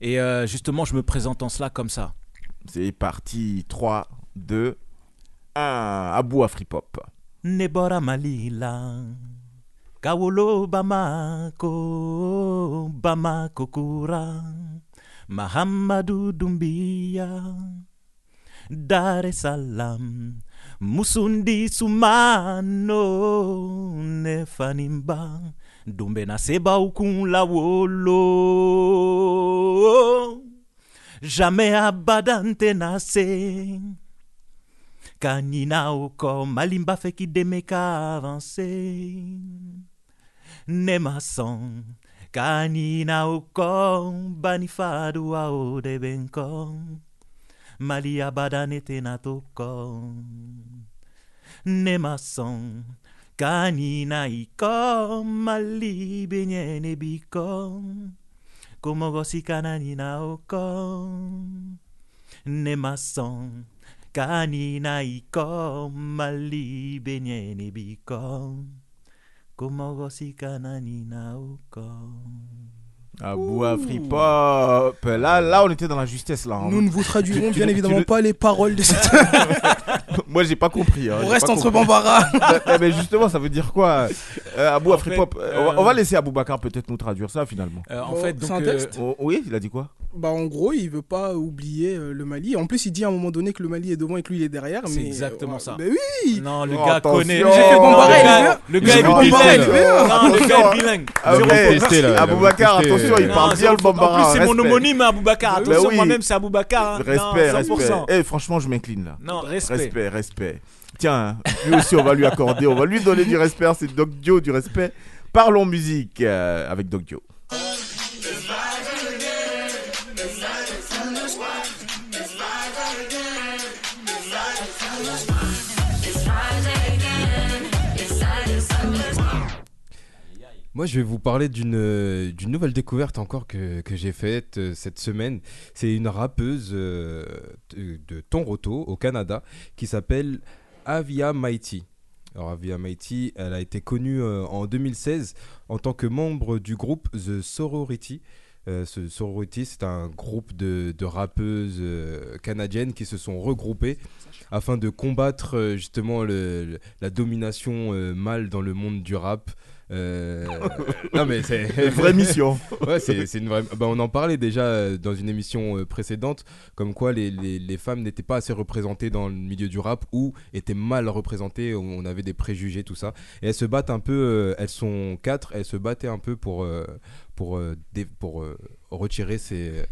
Et euh, justement, je me présente en cela comme ça. C'est parti, 3, 2, 1, Abou Afripop. Nebora Malila. Kawolo Bamako, Bamako Kura. Mahamadou Doumbia. Dar es Salaam. Musundi Sumano. Nefanimba. Dumbe na seba ukun la wolo. Jamais malimba fe ki deme ka avanse. Nemason. Kanina oko banifadu a o de benko. Mali abadanete na toko. Nemason. Kanina iko mali benyene biko. Komogosi kananina oko. Nemason. Kaninaikom, malibenyenebikom, kumogosikananinaukom, nemason. Kaninaikom, malibenyenebikom, kumogosikananinaukom. Oko. Abou Afripop. Là, là, on était dans la justesse là. hein. Nous ne vous traduirons bien évidemment pas les paroles de cette. Moi, j'ai pas compris. hein, On j'ai reste pas entre compris. Bambara. mais, mais justement, ça veut dire quoi euh, Abou En Afripop. fait, euh, on va- euh, on va laisser Aboubacar peut-être nous traduire ça finalement. Euh, en fait, c'est donc. un euh, texte Oh, oui, il a dit quoi? Bah en gros, il veut pas oublier euh, le Mali. En plus, il dit à un moment donné que le Mali est devant et que lui il est derrière. C'est mais, exactement ça. Mais oui. Non, le Oh, gars attention. connaît. J'ai fait bien. Le gars est bilingue. le gars est bilingue. Ah, Aboubacar, attention, il euh, parle bien le. Bambara. En plus, c'est mon respect. homonyme, Aboubacar. Ben Attention, oui. moi-même, c'est Aboubacar. hein. Respect, respect. 100%. Eh, franchement, je m'incline là. Non, respect. Respect, respect. Tiens, lui aussi, on va lui accorder, on va lui donner du respect. C'est Doc Dio du respect. Parlons musique euh, avec Doc Dio. Moi, je vais vous parler d'une euh, d'une nouvelle découverte encore que, que j'ai faite euh, cette semaine. C'est une rappeuse euh, de, Toronto, au Canada, qui s'appelle Avia Mighty. Alors, Avia Mighty, elle a été connue en 2016 en tant que membre du groupe The Sorority. Ce Sorority, c'est un groupe de, rappeuses canadiennes qui se sont regroupées afin de combattre justement la domination mâle dans le monde du rap Euh, non mais c'est Vraie mission. ouais, c'est c'est une vraie. Bah, on en parlait déjà euh, dans une émission euh, précédente, comme quoi les, les, les femmes n'étaient pas assez représentées dans le milieu du rap ou étaient mal représentées. On avait des préjugés, tout ça. Et elles se battent un peu. elles sont quatre. Elles se battaient un peu pour pour pour retirer ces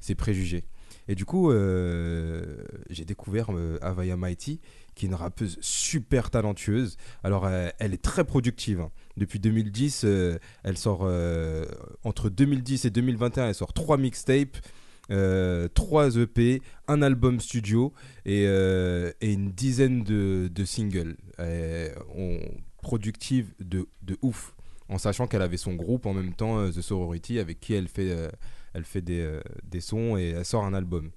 ces préjugés. Et du coup, euh, j'ai découvert euh, Avaya Mighty, qui est une rappeuse super talentueuse. Alors, euh, elle est très productive. hein. Depuis 2010, euh, elle sort euh, entre 2010 et 2021, elle sort trois mixtapes, euh, trois EP, un album studio et, euh, une dizaine de, singles. Euh, on, productive de, ouf. En sachant qu'elle avait son groupe en même temps, The Sorority, avec qui elle fait, elle fait des, sons et elle sort un album.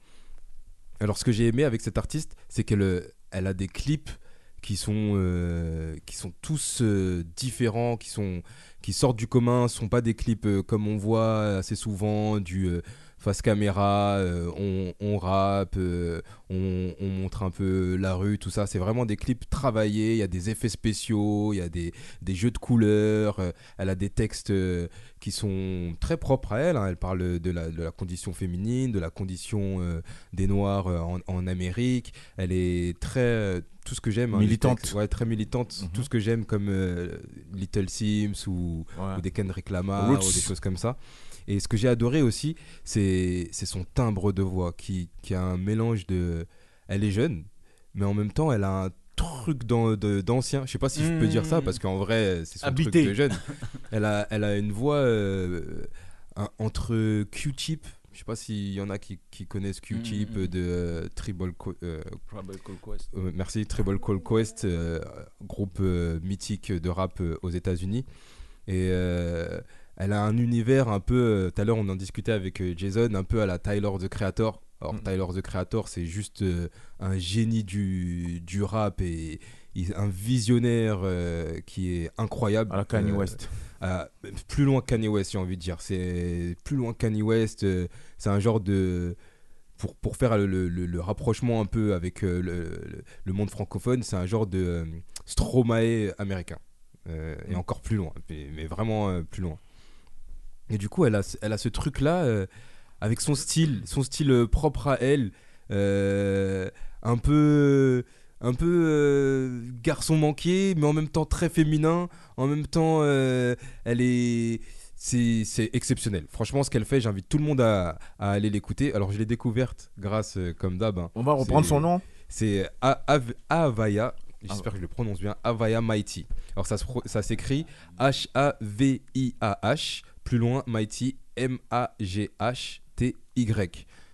Alors, ce que j'ai aimé avec cette artiste, c'est qu'elle elle a des clips qui sont, euh, qui sont tous euh, différents, qui, sont, qui sortent du commun, ce sont pas des clips euh, comme on voit assez souvent, du face caméra, euh, on, on rappe, euh, on, on montre un peu la rue, tout ça. C'est vraiment des clips travaillés, il y a des effets spéciaux, il y a des, des jeux de couleurs, euh, elle a des textes qui sont très propres à elle. hein. Elle parle de la, de la condition féminine, de la condition des Noirs en, en Amérique. Elle est très. tout ce que j'aime. hein, Militante. textes, ouais, très militante. Tout ce que j'aime comme Little Sims ou, Ouais. ou des Kendrick Lamar Roots. ou des choses comme ça. Et ce que j'ai adoré aussi, c'est son timbre de voix qui, qui a un mélange de. Elle est jeune, mais en même temps, elle a un truc d'ancien. Je sais pas si je peux dire ça parce qu'en vrai, c'est son Habité. truc de jeune. Elle a, elle a une voix euh, un- entre Q-Tip. Je sais pas s'il y en a qui, qui connaissent Q-Tip Mm, de euh, Tribal Co- euh, Tribal Call Quest. euh, merci, Tribal Call Quest, euh, groupe euh, mythique de rap euh, aux États-Unis. Et euh, elle a un univers un peu. euh, Tout à l'heure, on en discutait avec euh, Jason, un peu à la Tyler the Creator. Alors, Mm. Tyler the Creator, c'est juste euh, un génie du, du rap et un visionnaire euh, qui est incroyable. À la Kanye West. à- plus loin que Kanye West, j'ai envie de dire. C'est plus loin que Kanye West. c'est un genre de. Pour, pour faire le, le- le- le rapprochement un peu avec le, monde francophone, c'est un genre de Stromae américain. Euh, et encore plus loin, mais, mais vraiment euh, plus loin. Et du coup, elle a, ce- elle a ce truc-là, euh, avec son style, son style euh, propre à elle, euh, un peu, un peu euh, garçon manqué, mais en même temps très féminin. En même temps, elle est, c'est, exceptionnel. Franchement, ce qu'elle fait, j'invite tout le monde à, à aller l'écouter. Alors, je l'ai découverte grâce, comme d'hab. hein. On va reprendre son nom? C'est Avaya. J'espère que je le prononce bien. Avaya Mighty. Alors ça s'écrit H-A-V-I-A-H. Plus loin, Mighty. M-A-G-H-T-Y.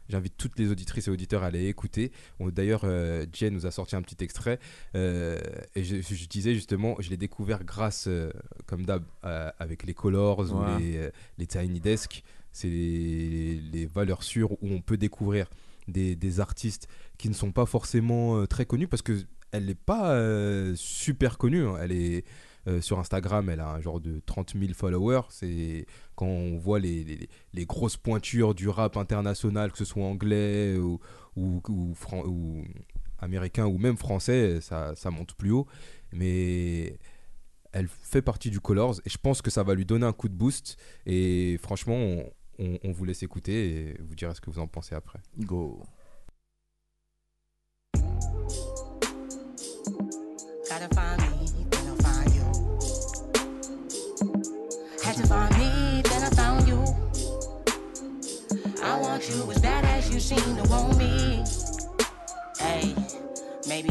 J'invite toutes les auditrices et auditeurs à aller écouter. D'ailleurs, euh, Jen nous a sorti un petit extrait. euh, et je, je disais justement, je l'ai découvert grâce, euh, comme d'hab, avec les Colors ou les, euh, les Tiny Desk. C'est les, les valeurs sûres où on peut découvrir des, des artistes qui ne sont pas forcément très connus parce que elle n'est pas super connue. hein. Elle est euh, sur Instagram, elle a un genre de 30 000 followers. C'est quand on voit les, les- les grosses pointures du rap international, que ce soit anglais ou, ou, ou fran- ou américain ou même français, ça, ça monte plus haut. Mais elle fait partie du Colors et je pense que ça va lui donner un coup de boost. Et franchement, on, on- on vous laisse écouter et vous direz ce que vous en pensez après. Go. Gotta find to find me, then I found you. I want you as bad as you seem to want me. Hey, maybe,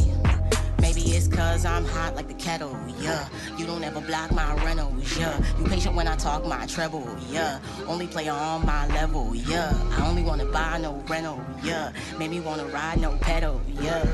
maybe it's cause I'm hot like the kettle, yeah. You don't ever block my rentals, yeah. You patient when I talk my treble, yeah. Only play on my level, yeah. I only wanna buy no rental, yeah. Made me wanna ride no pedal, yeah.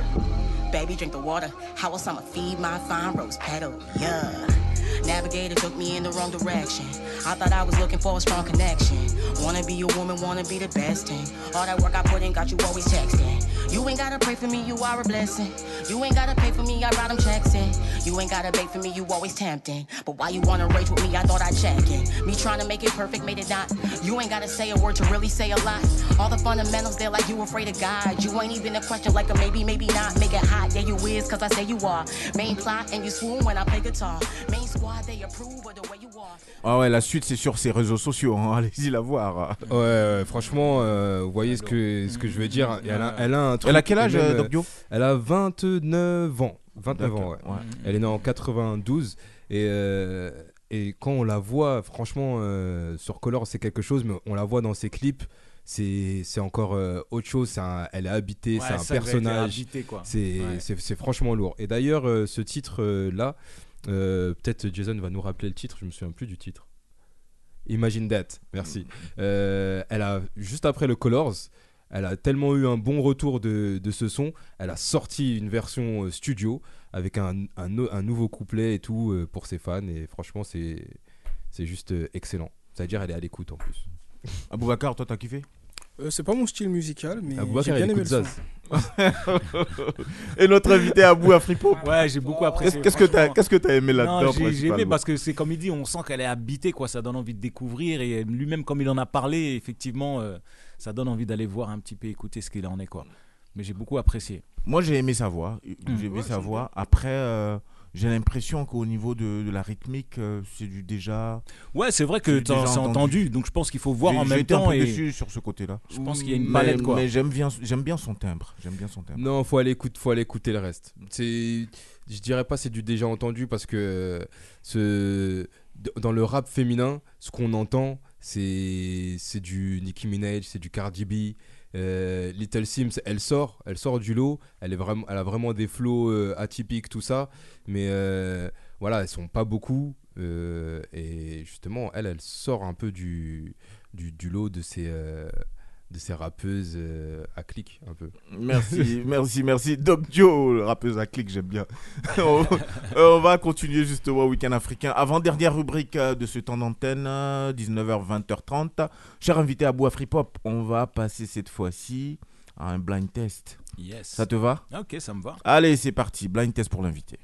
Baby, drink the water. How else I'ma feed my fine rose petal? Yeah. Navigator took me in the wrong direction. I thought I was looking for a strong connection. Wanna be a woman, wanna be the best thing. All that work I put in got you always texting. You ain't gotta pray for me, you are a blessing. You ain't gotta pay for me, I write them checks in. You ain't gotta beg for me, you always tempting. But why you wanna rage with me, I thought I'd check in. Me trying to make it perfect, made it not. You ain't gotta say a word to really say a lot. All the fundamentals, they're like you afraid of God. You ain't even a question like a maybe, maybe not. Make it hot, yeah you is, cause I say you are. Main plot and you swoon when I play guitar. Main Ah ouais, la suite c'est sur ses réseaux sociaux, hein. allez-y la voir. Ouais, ouais, franchement, euh, vous voyez ce que, ce que je veux dire. Elle a, elle a un truc. Elle a quel âge, même, euh, Doc Dio? Elle a 29 ans. 29 ans, ouais. ouais. Elle est née en 92. Et, euh, et quand on la voit, franchement, euh, sur Color, c'est quelque chose, mais on la voit dans ses clips. C'est c'est encore euh, autre chose. un- elle est habitée, Ouais, c'est un personnage. C'est Ouais. franchement lourd. Et d'ailleurs, euh, ce titre-là, peut-être Jason va nous rappeler le titre, je me souviens plus du titre. Imagine That, merci. Euh, elle a, juste après le Colors, elle a tellement eu un bon retour de, de ce son, elle a sorti une version euh, studio avec un, un no- un nouveau couplet et tout euh, pour ses fans. Et franchement, c'est juste euh, excellent. C'est-à-dire, elle est à l'écoute en plus. Aboubacar, toi t'as kiffé? Euh, c'est pas mon style musical, mais j'ai bien aimé le son. Et notre invité Abou Afripo Ouais, j'ai beaucoup apprécié. Qu'est-ce que t'as qu'est-ce que t'as aimé là-dedans j'ai- J'ai aimé parce que c'est comme il dit, on sent qu'elle est habitée, quoi. Ça donne envie de découvrir et lui-même, comme il en a parlé, effectivement, euh, ça donne envie d'aller voir un petit peu, écouter ce qu'il en est, quoi. Mais j'ai beaucoup apprécié. Moi j'ai aimé sa voix, j'ai aimé sa voix. Après, euh, j'ai l'impression qu'au niveau de, de la rythmique, euh, c'est du déjà. Ouais, c'est vrai que c'est entendu, donc je pense qu'il faut voir en même été un temps. peu et déçu sur ce côté-là. Je pense qu'il y a une Mais- palette, quoi. Mais j'aime bien, j'aime bien son timbre. J'aime bien son timbre. Non, faut aller écouter, faut aller écouter le reste. C'est, je dirais pas c'est du déjà entendu parce que euh, ce, dans le rap féminin, ce qu'on entend, c'est, c'est du Nicki Minaj, c'est du Cardi B. Euh, Little Sims, elle sort, elle sort du lot. Elle est vraiment, elle a vraiment des flows euh, atypiques, tout ça. Mais euh, voilà, elles sont pas beaucoup. et justement, elle, elle sort un peu du, du, lot de ces, de ces rappeuses euh, à clic un peu. Merci, merci, merci. Doc Joe, rappeuse à clic, j'aime bien. on, on va continuer justement au week-end africain. Avant-dernière rubrique euh, de ce temps d'antenne, euh, 19h, 20h30. Cher invité à Bois Free Pop, on va passer cette fois-ci à un blind test. Yes. Ça te va? Ok, ça me va. Allez, c'est parti. Blind test pour l'invité.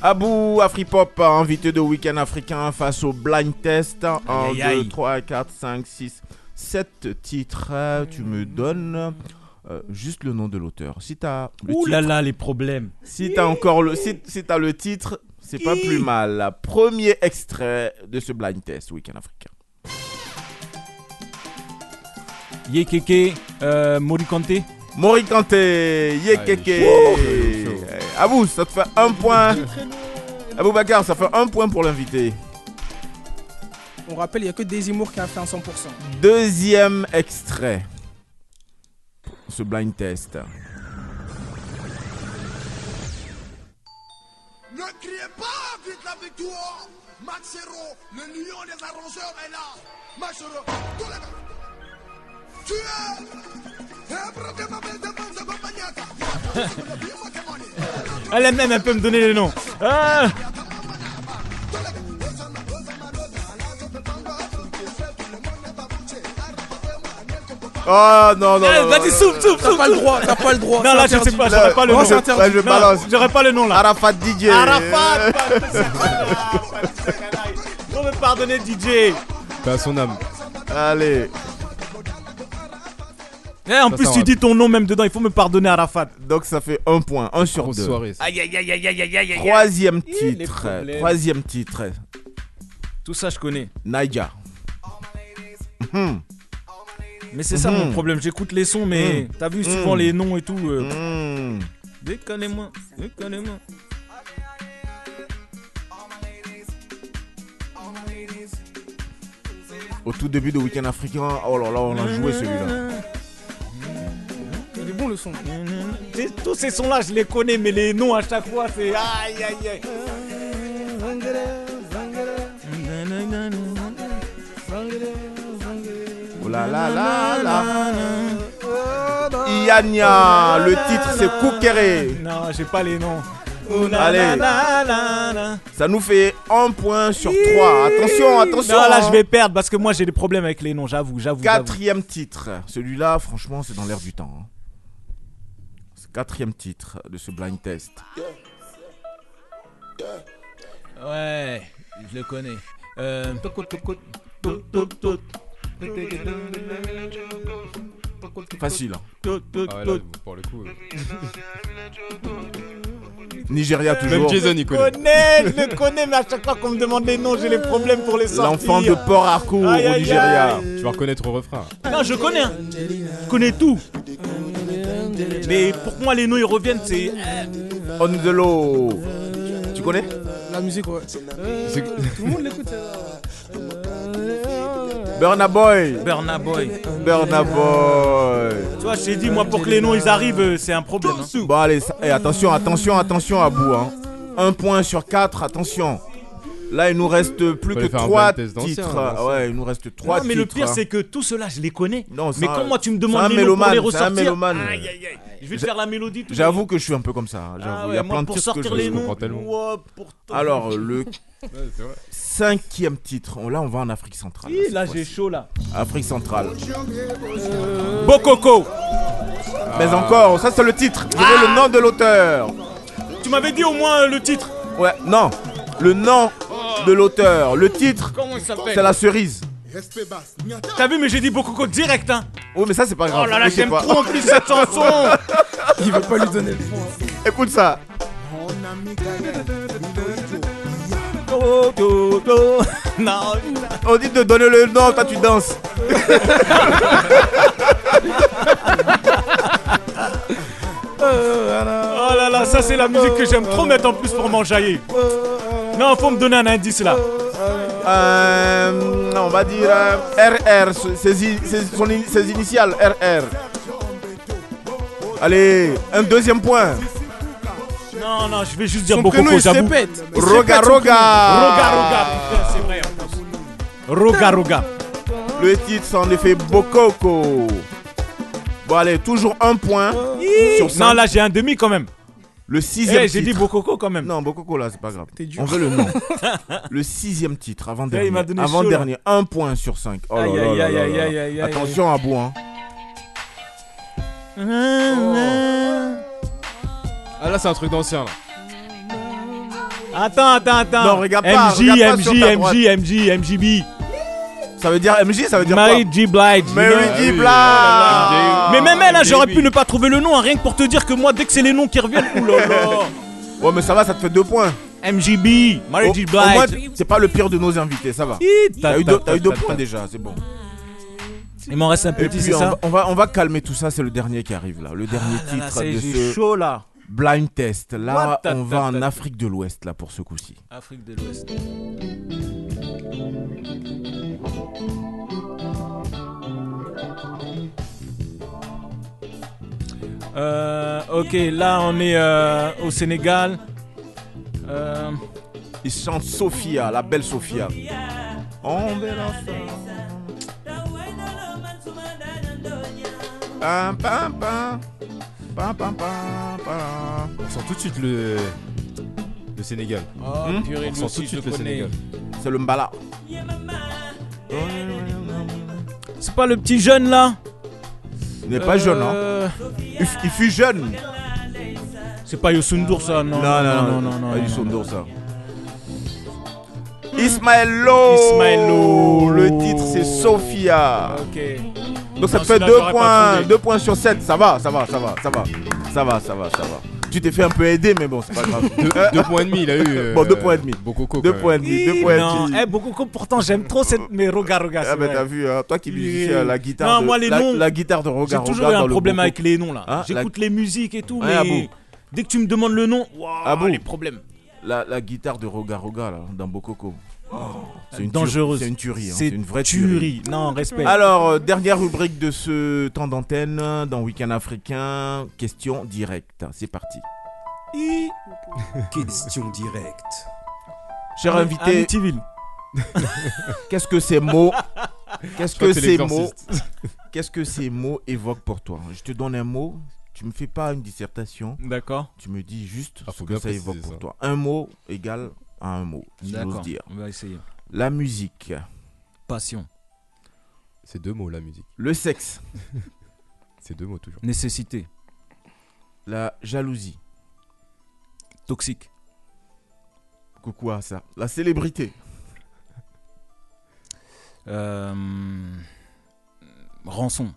Abou Afripop, invité de Week-end africain face au blind test. 1, Aïe, 2, aïe. 3, 4, 5, 6, 7 titres. Euh, Tu me donnes euh, juste le nom de l'auteur. Si t'as le Ouh là titre- là, les problèmes. si t'as encore le, si, le titre, c'est pas plus mal. Premier extrait de ce blind test Week-end africain. Yekeke, euh, Morikante. Morikante, Yekeke. Allez, chaud, chaud, chaud. Eh, Abou, ça te fait un point. Abou Bakar, ça fait un point pour l'invité. On rappelle, il n'y a que Desimour qui a fait un 100%. Deuxième extrait. Ce blind test. Ne criez pas vite la victoire Maxero, le lion des arrangeurs est là Maxero, tous les Elle même, elle peut me donner les noms. Ah Oh non, non, Eh, non. Vas-y, souffle, souffle, T'as pas le droit, t'as pas le droit. Non, là, je sais pas, j'aurais pas le Non, nom. je balance. J'aurais pas le nom là. Arafat DJ. Arafat Faut me pardonner, DJ. À son âme. Allez. Eh, en Ça, plus, ça tu va. dis ton nom même dedans, il faut me pardonner, Arafat. Donc ça fait un point, un sur Grosse deux. soirée. ça. Aïe, aïe, aïe, aïe, aïe, aïe, aïe, aïe. Troisième les titre. problèmes. Troisième titre. Tout ça, je connais. Naija. Mhm. Mais c'est ça Mhm. mon problème, j'écoute les sons, mais Mhm. t'as vu souvent Mhm. les noms et tout. euh, Mhm. Déconnez-moi, déconnez-moi. Au tout début de Week-end africain, oh là là, on a joué celui-là. Bon le son. Tous ces sons-là, je les connais, mais les noms à chaque fois, c'est aïe aïe aïe. Oh là là là là. Iania, le titre c'est Koukere. Non, j'ai pas les noms. Allez. La, la. Ça nous fait un point sur trois. Attention, attention. Non, là, hein. je vais perdre parce que moi, j'ai des problèmes avec les noms, j'avoue, j'avoue. j'avoue. Quatrième titre. Celui-là, franchement, c'est dans l'air du temps. Quatrième titre de ce blind test. Ouais, je le connais. Euh, Facile. hein. Ah ouais, là, pour le coup. euh, Nigeria Même toujours. Jason, il Je connaît. connais, je le connais, mais à chaque fois qu'on me demande les noms, j'ai les problèmes pour les sortir. L'enfant de Port Harcourt au Nigeria. aïe. Tu vas reconnaître au refrain. Non, je connais. hein. Je connais tout. Mais pour moi, les noms ils reviennent, c'est. On the low. Tu connais? La musique, ouais. Euh, tout le monde l'écoute. ça. Burna Boy. Burna Boy. Burna Boy. Tu vois, je t'ai dit, moi, pour que les noms ils arrivent, euh, c'est un problème. hein. Bon allez, ça- eh, attention, attention, attention à bout. Hein. Un point sur quatre, attention. Là, il nous reste plus que trois titres. d'ancien. Ouais, il nous reste trois Non, mais le titres. pire, hein. c'est que tout cela, je les connais. Non, c'est mais un- quand moi, tu me demandes les noms pour les ressortir. mélomane. Aïe, aïe, aïe. Je vais te faire la mélodie tout J'avoue que je suis un peu comme ça. hein, J'avoue, Ah il y a moi, plein de pour titres que je sortir les je noms. comprends tellement. Alors, le cinquième titre. Oh, là, on va en Afrique centrale. Là, j'ai chaud là. Afrique centrale. Bokoko. Mais encore, ça c'est le titre. Vous avez le nom de l'auteur. Tu m'avais dit au moins euh, le titre. Ouais, non. Le nom de l'auteur. Le titre, Comment il s'appelle c'est la cerise. T'as vu, mais j'ai dit Bokoko direct, hein. Oui, mais ça c'est pas grave. Oh là là, j'aime trop en plus cette chanson. Il veut pas lui donner le point. Écoute ça. On dit de donner le nom, toi tu danses. Oh là là, ça c'est la musique que j'aime trop mettre en plus pour m'enjailler. Non, faut me donner un indice là. Euh, on va dire euh, RR, ses, i- ses- son in- ses initiales RR. Allez, un deuxième point. Non, non, je vais juste dire Son j'avoue. Roga Roga. Roga Roga, putain, c'est vrai en plus. Roga Roga. Le titre c'est en effet Bokoko. Bon allez, toujours un point sur. Non, là j'ai un demi quand même. Le Eh, sixième j'ai dit titre. Bokoko quand même. Non, Bokoko là, c'est pas grave. T'es dur. On veut le nom. le sixième titre, avant il dernier. m'a donné Avant chaud, là. dernier, un point sur cinq. Oh là Aïe, là aïe, là aïe, là aïe, là. aïe, aïe, aïe. Attention à bout, hein. Ah là, c'est un truc d'ancien là. Attends, attends, attends. Non, regarde pas, MJ, regarde pas MJ, sur ta. MJ, MJ, MJB. Ça veut dire MJ, ça veut dire Mary quoi G. Blige. Mary oui, Blige. Mais même elle, j'aurais pu ne pas trouver le nom, hein, rien que pour te dire que moi, dès que c'est les noms qui reviennent, oulala. Ouais, mais ça va, ça te fait deux points. MJB, Mary moins, Blige. c'est pas le pire de nos invités, ça va. T'as eu deux, eu deux points déjà, c'est bon. Il m'en reste un Et petit, c'est on ça va, on, va, on va calmer tout ça, c'est le dernier qui arrive là. Le dernier Ah là là, titre de ce chaud là. blind test. Là, on va en Afrique de l'Ouest là pour ce coup-ci. Afrique de l'Ouest. Euh, ok, là on est euh, au Sénégal. Euh, Il chante Sophia, la belle Sophia. On verra ça. Pam, pam, pam. Pam, pam, pam, pam. On sent tout de suite le, le Sénégal. oh, purée, On sent aussi, tout de suite le connais. Sénégal. C'est le mbala. C'est pas le petit jeune là? Il n'est pas jeune, hein. Euh, Il, fut jeune. C'est pas Yosundur ça, non. Non, non, non, non, non, Pas non. ça. Ismaëlo Ismaëlo. Le titre c'est Sophia. Ok. Donc ça te fait celui-là, 2 j'aurais pas points. 2 points sur 7. Ça va, ça va, ça va, ça va. Ça va, ça va, ça va. Tu t'es fait un peu aider, mais bon, c'est pas grave. Deux, deux points et demi, il a eu. euh, Bon, deux points et demi. Bokoko. 2 quand points et demi, 2 Hi, points et non. demi. Eh, beaucoup, pourtant j'aime trop cette. Mais Roga Roga, c'est Ah, ben t'as vu, hein, toi qui musicien, la guitare. Non, de, moi, les la, noms, la guitare de J'ai Roga toujours Roga eu un problème avec les noms là. Hein, J'écoute les musiques et tout, Ouais, ah mais bon. dès que tu me demandes le nom, waouh, Ah bon les problèmes. la, la guitare de Roga Roga là, dans Bokoko. Oh, c'est une Dangereuse. tuerie, C'est une tuerie. hein, C'est une vraie tuerie. tuerie. Non, respect. Alors, euh, dernière rubrique de ce temps d'antenne dans Week-end africain. Question directe. C'est parti. Question directe. Cher Ami- invité, qu'est-ce que ces mots Qu'est-ce que c'est ces mots. Qu'est-ce que ces mots évoquent pour toi? Je te donne un mot. Tu me fais pas une dissertation. D'accord. Tu me dis juste Ah, ce que ça évoque pour toi. Un mot égale à un mot, si j'ose D'accord. dire. On va essayer. La musique, Passion. C'est deux mots la musique. le sexe, C'est deux mots toujours. Nécessité. la jalousie. Toxique. Coucou à ça. La célébrité. Euh, rançon.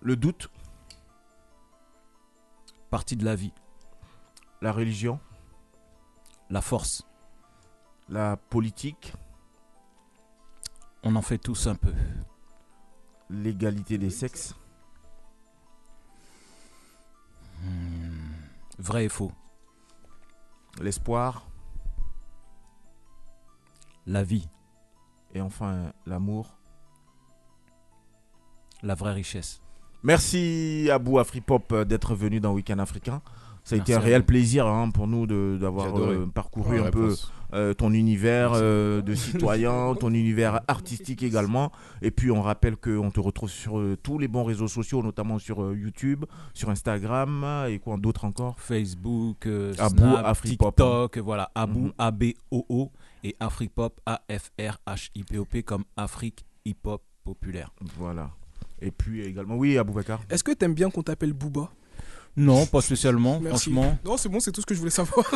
Le doute. Partie de la vie. La religion. La force. La politique. On en fait tous un peu. L'égalité des sexes. Hmm, Vrai et faux. L'espoir. La vie. Et enfin, l'amour. La vraie richesse. Merci Abou Afripop euh, d'être venu dans Weekend Africain. Ça a Merci été un réel plaisir hein, pour nous de- d'avoir euh, parcouru Ouais, un peu euh, ton univers euh, de citoyen, ton univers artistique également. Et puis on rappelle qu'on te retrouve sur euh, tous les bons réseaux sociaux, notamment sur euh, YouTube, sur Instagram et quoi d'autre encore? Facebook, euh, Abou Snap, Afripop. TikTok, voilà, Abou, Mhm. A-B-O-O, et Afripop, A-F-R-H-I-P-O-P, comme Afrique Hip-Hop Populaire. Voilà. Et puis également, oui, Aboubacar. Est-ce que t'aimes bien qu'on t'appelle Booba? Non, pas spécialement, Merci. franchement. Non, c'est bon, c'est tout ce que je voulais savoir.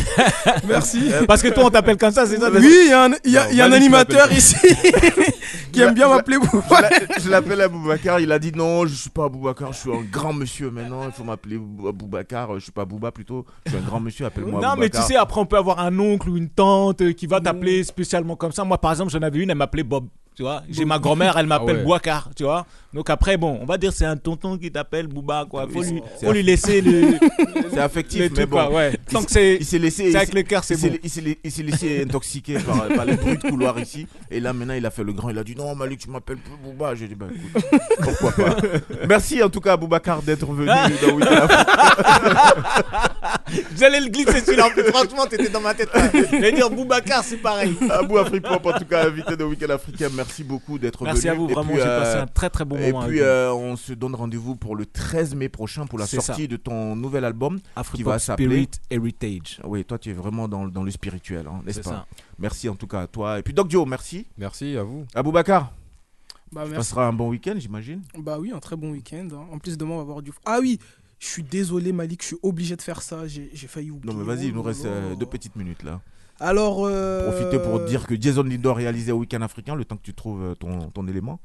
Merci. Parce que toi, on t'appelle comme ça, c'est ça Oui, il y a un, il y a- il y a un Malik animateur ici qui aime bien m'appeler l'a- Je l'appelle Aboubacar, il a dit non, je suis pas Aboubacar, je suis un grand monsieur maintenant, il faut m'appeler Bou- Aboubacar, je suis pas Bouba plutôt, je suis un grand monsieur, appelle-moi Non, mais tu sais, après, on peut avoir un oncle ou une tante euh, qui va t'appeler spécialement comme ça. Moi, par exemple, j'en avais une, elle m'appelait Bob. Tu vois, j'ai ma grand-mère, elle m'appelle Ah ouais. Tu vois. Donc après, bon, on va dire c'est un tonton qui t'appelle Bouba, quoi. Faut lui, faut lui laisser le. C'est affectif, mais bon. quoi, ouais. Tant que c'est. il s'est laissé, c'est avec le cœur, c'est bon. Il s'est il s'est laissé intoxiquer par, par les bruits de couloir ici. Et là, maintenant, il a fait le grand. Il a dit non, Malik, tu m'appelles Bouba. J'ai dit bah écoute, pourquoi pas. Merci en tout cas, Aboubacar, d'être venu dans Weekend J'allais le glisser celui-là. Franchement, t'étais dans ma tête. J'allais dire Boubacar, c'est pareil. Abou Afripop, en tout cas, invité de Weekend Africain. Merci beaucoup d'être venu. Merci à vous, Et vraiment, puis, j'ai euh, passé un très très bon Et moment. puis, avec vous. euh, on se donne rendez-vous pour le 13 mai prochain pour la sortie de ton nouvel album qui Afripop va s'appeler. Spirit Heritage. Oui, toi, tu es vraiment dans, dans le spirituel, hein, n'est-ce C'est pas ça. Merci en tout cas à toi. Et puis, Doc Dio, merci. Merci à vous. Aboubacar, Bah, tu merci. passeras un bon week-end, j'imagine. Bah oui, un très bon week-end. hein. En plus, demain, on va avoir du. Ah oui, je suis désolé, Malik, je suis obligé de faire ça. J'ai failli oublier. Non, mais vas-y, il nous reste euh, deux petites minutes là. Alors. euh, Profitez pour dire que Jason Lindor réalisé au week-end africain, le temps que tu trouves euh, ton, ton élément.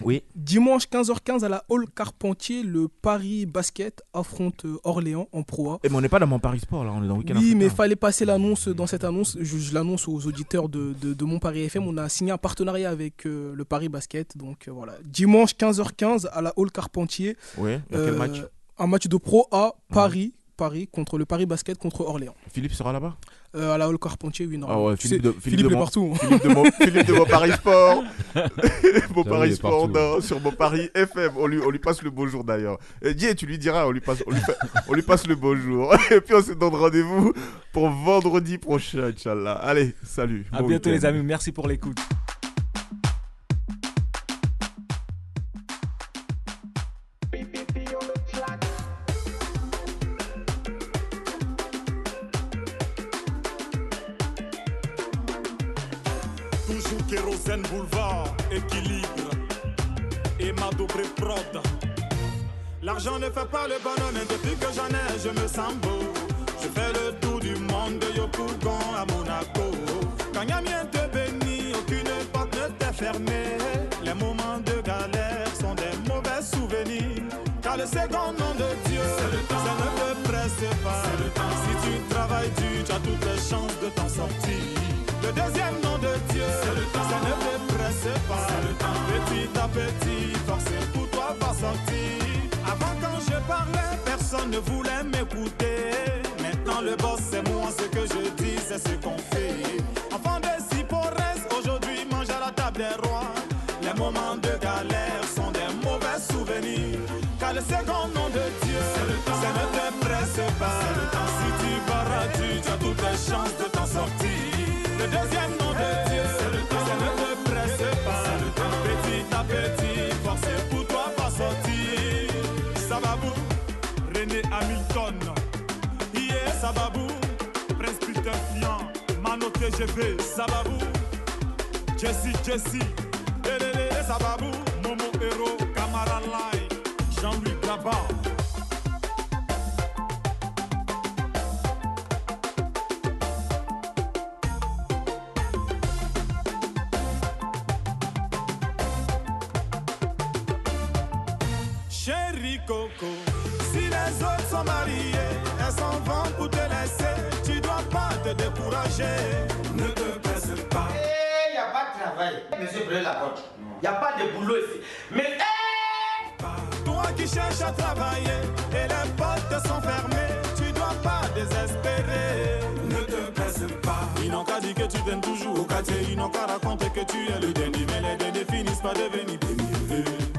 Oui. Dimanche 15h15 à la Hall Carpentier, le Paris Basket affronte euh, Orléans en Pro A. Et mais on n'est pas dans mon Paris Sport là, on est dans week-end Oui, africain. mais il fallait passer l'annonce. Dans cette annonce, je, je l'annonce aux auditeurs de, de, de mon Paris FM. On a signé un partenariat avec euh, le Paris Basket. Donc euh, voilà. Dimanche 15h15 à la Hall Carpentier. A quel Euh, match? Un match de Pro A, Paris. Paris contre le Paris Basket contre Orléans. Philippe sera là-bas? Euh, à la Hall Carpentier, oui, Ah ouais, Tu Philippe de, Philippe, de est mon- partout. Philippe de mon, Philippe de mon Paris Sport. mon J'avoue, Paris Sport partout, dans- sur mon Paris FM. On lui, on lui passe le bonjour d'ailleurs. Et Dieu, tu lui diras, on lui passe, on lui, fait- on lui passe le bonjour. Et puis on se donne rendez-vous pour vendredi prochain, Inch'Allah. Allez, salut. À Bon bientôt, week-end. les amis. Merci pour l'écoute. L'argent ne fait pas le bonhomme, mais depuis que j'en ai, je me sens beau. Je fais le tour du monde de Yopougon à Monaco. Quand Yamien te bénit, aucune porte ne t'est fermée. Les moments de galère sont des mauvais souvenirs. Car le second nom de Dieu, ça ne te presse pas. Si tu travailles dur, tu as toutes les chances de t'en sortir. Le deuxième nom de Dieu, ça ne te presse pas. Petit à petit, force pour toi va sortir. Ne voulait m'écouter. Maintenant le boss c'est moi, ce que je dis c'est ce qu'on fait. Enfant de Sipores, aujourd'hui mange à la table des rois. Les moments de Sababou, Prince Peter Fian, Mano TGV, Sababou, Jesse Jesse, Elele Sababou, Momo Hero, Camara Lai, Jean-Louis Grabat. Ne te baisse pas. Il n'y a pas de travail, monsieur brûle la porte. Il n'y a pas de boulot ici. Mais Toi qui cherches à travailler et les portes sont fermées, tu dois pas désespérer. Ne te baisse pas. Ils n'ont qu'à dire que tu viens toujours au quartier. Ils n'ont qu'à raconter que tu es le dernier, mais les derniers finissent par devenir premiers.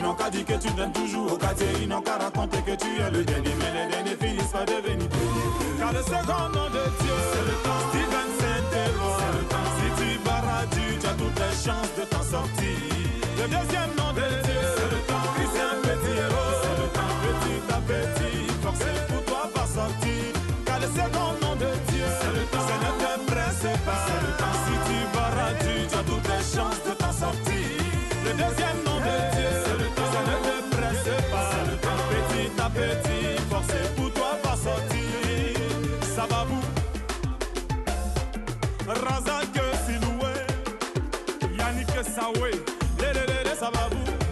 Ils n'ont qu'à dire que tu viens toujours au quartier. Ils n'ont qu'à raconter que tu es le dernier, mais les derniers finissent par devenir premiers. Car le second nom de Dieu, c'est le temps. Steven Saint-Éloi, si tu barades, tu as toutes les chances de t'en sortir. Le deuxième nom de Dieu, c'est le temps. Christian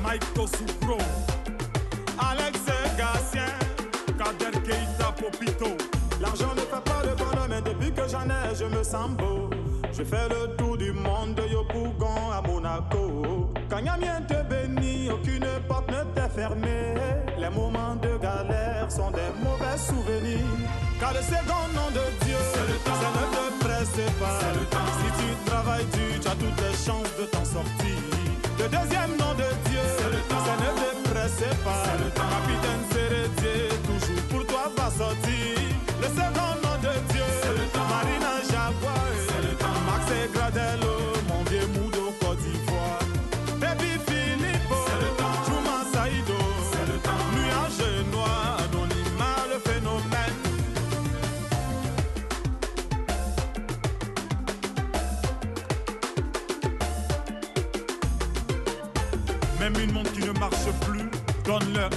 Mike Alex Popito. L'argent ne fait pas le bonhomme, mais depuis que j'en ai, je me sens beau. Je fais le tour du monde de Yopougon à Monaco. Quand Yamien te bénit, aucune porte ne t'est fermée. Les moments de galère sont des mauvais souvenirs. Car le second nom de Dieu, ça ne te presse pas. Si tu travailles dur, tu as toutes les chances de t'en sortir. Le deuxième nom de Dieu, ça ne te presse pas. Capitaine Sérédier, toujours pour toi va sortir.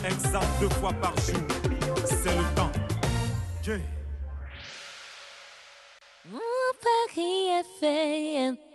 Exact deux fois par jour. C'est le temps. Yeah. Mon Paris est fait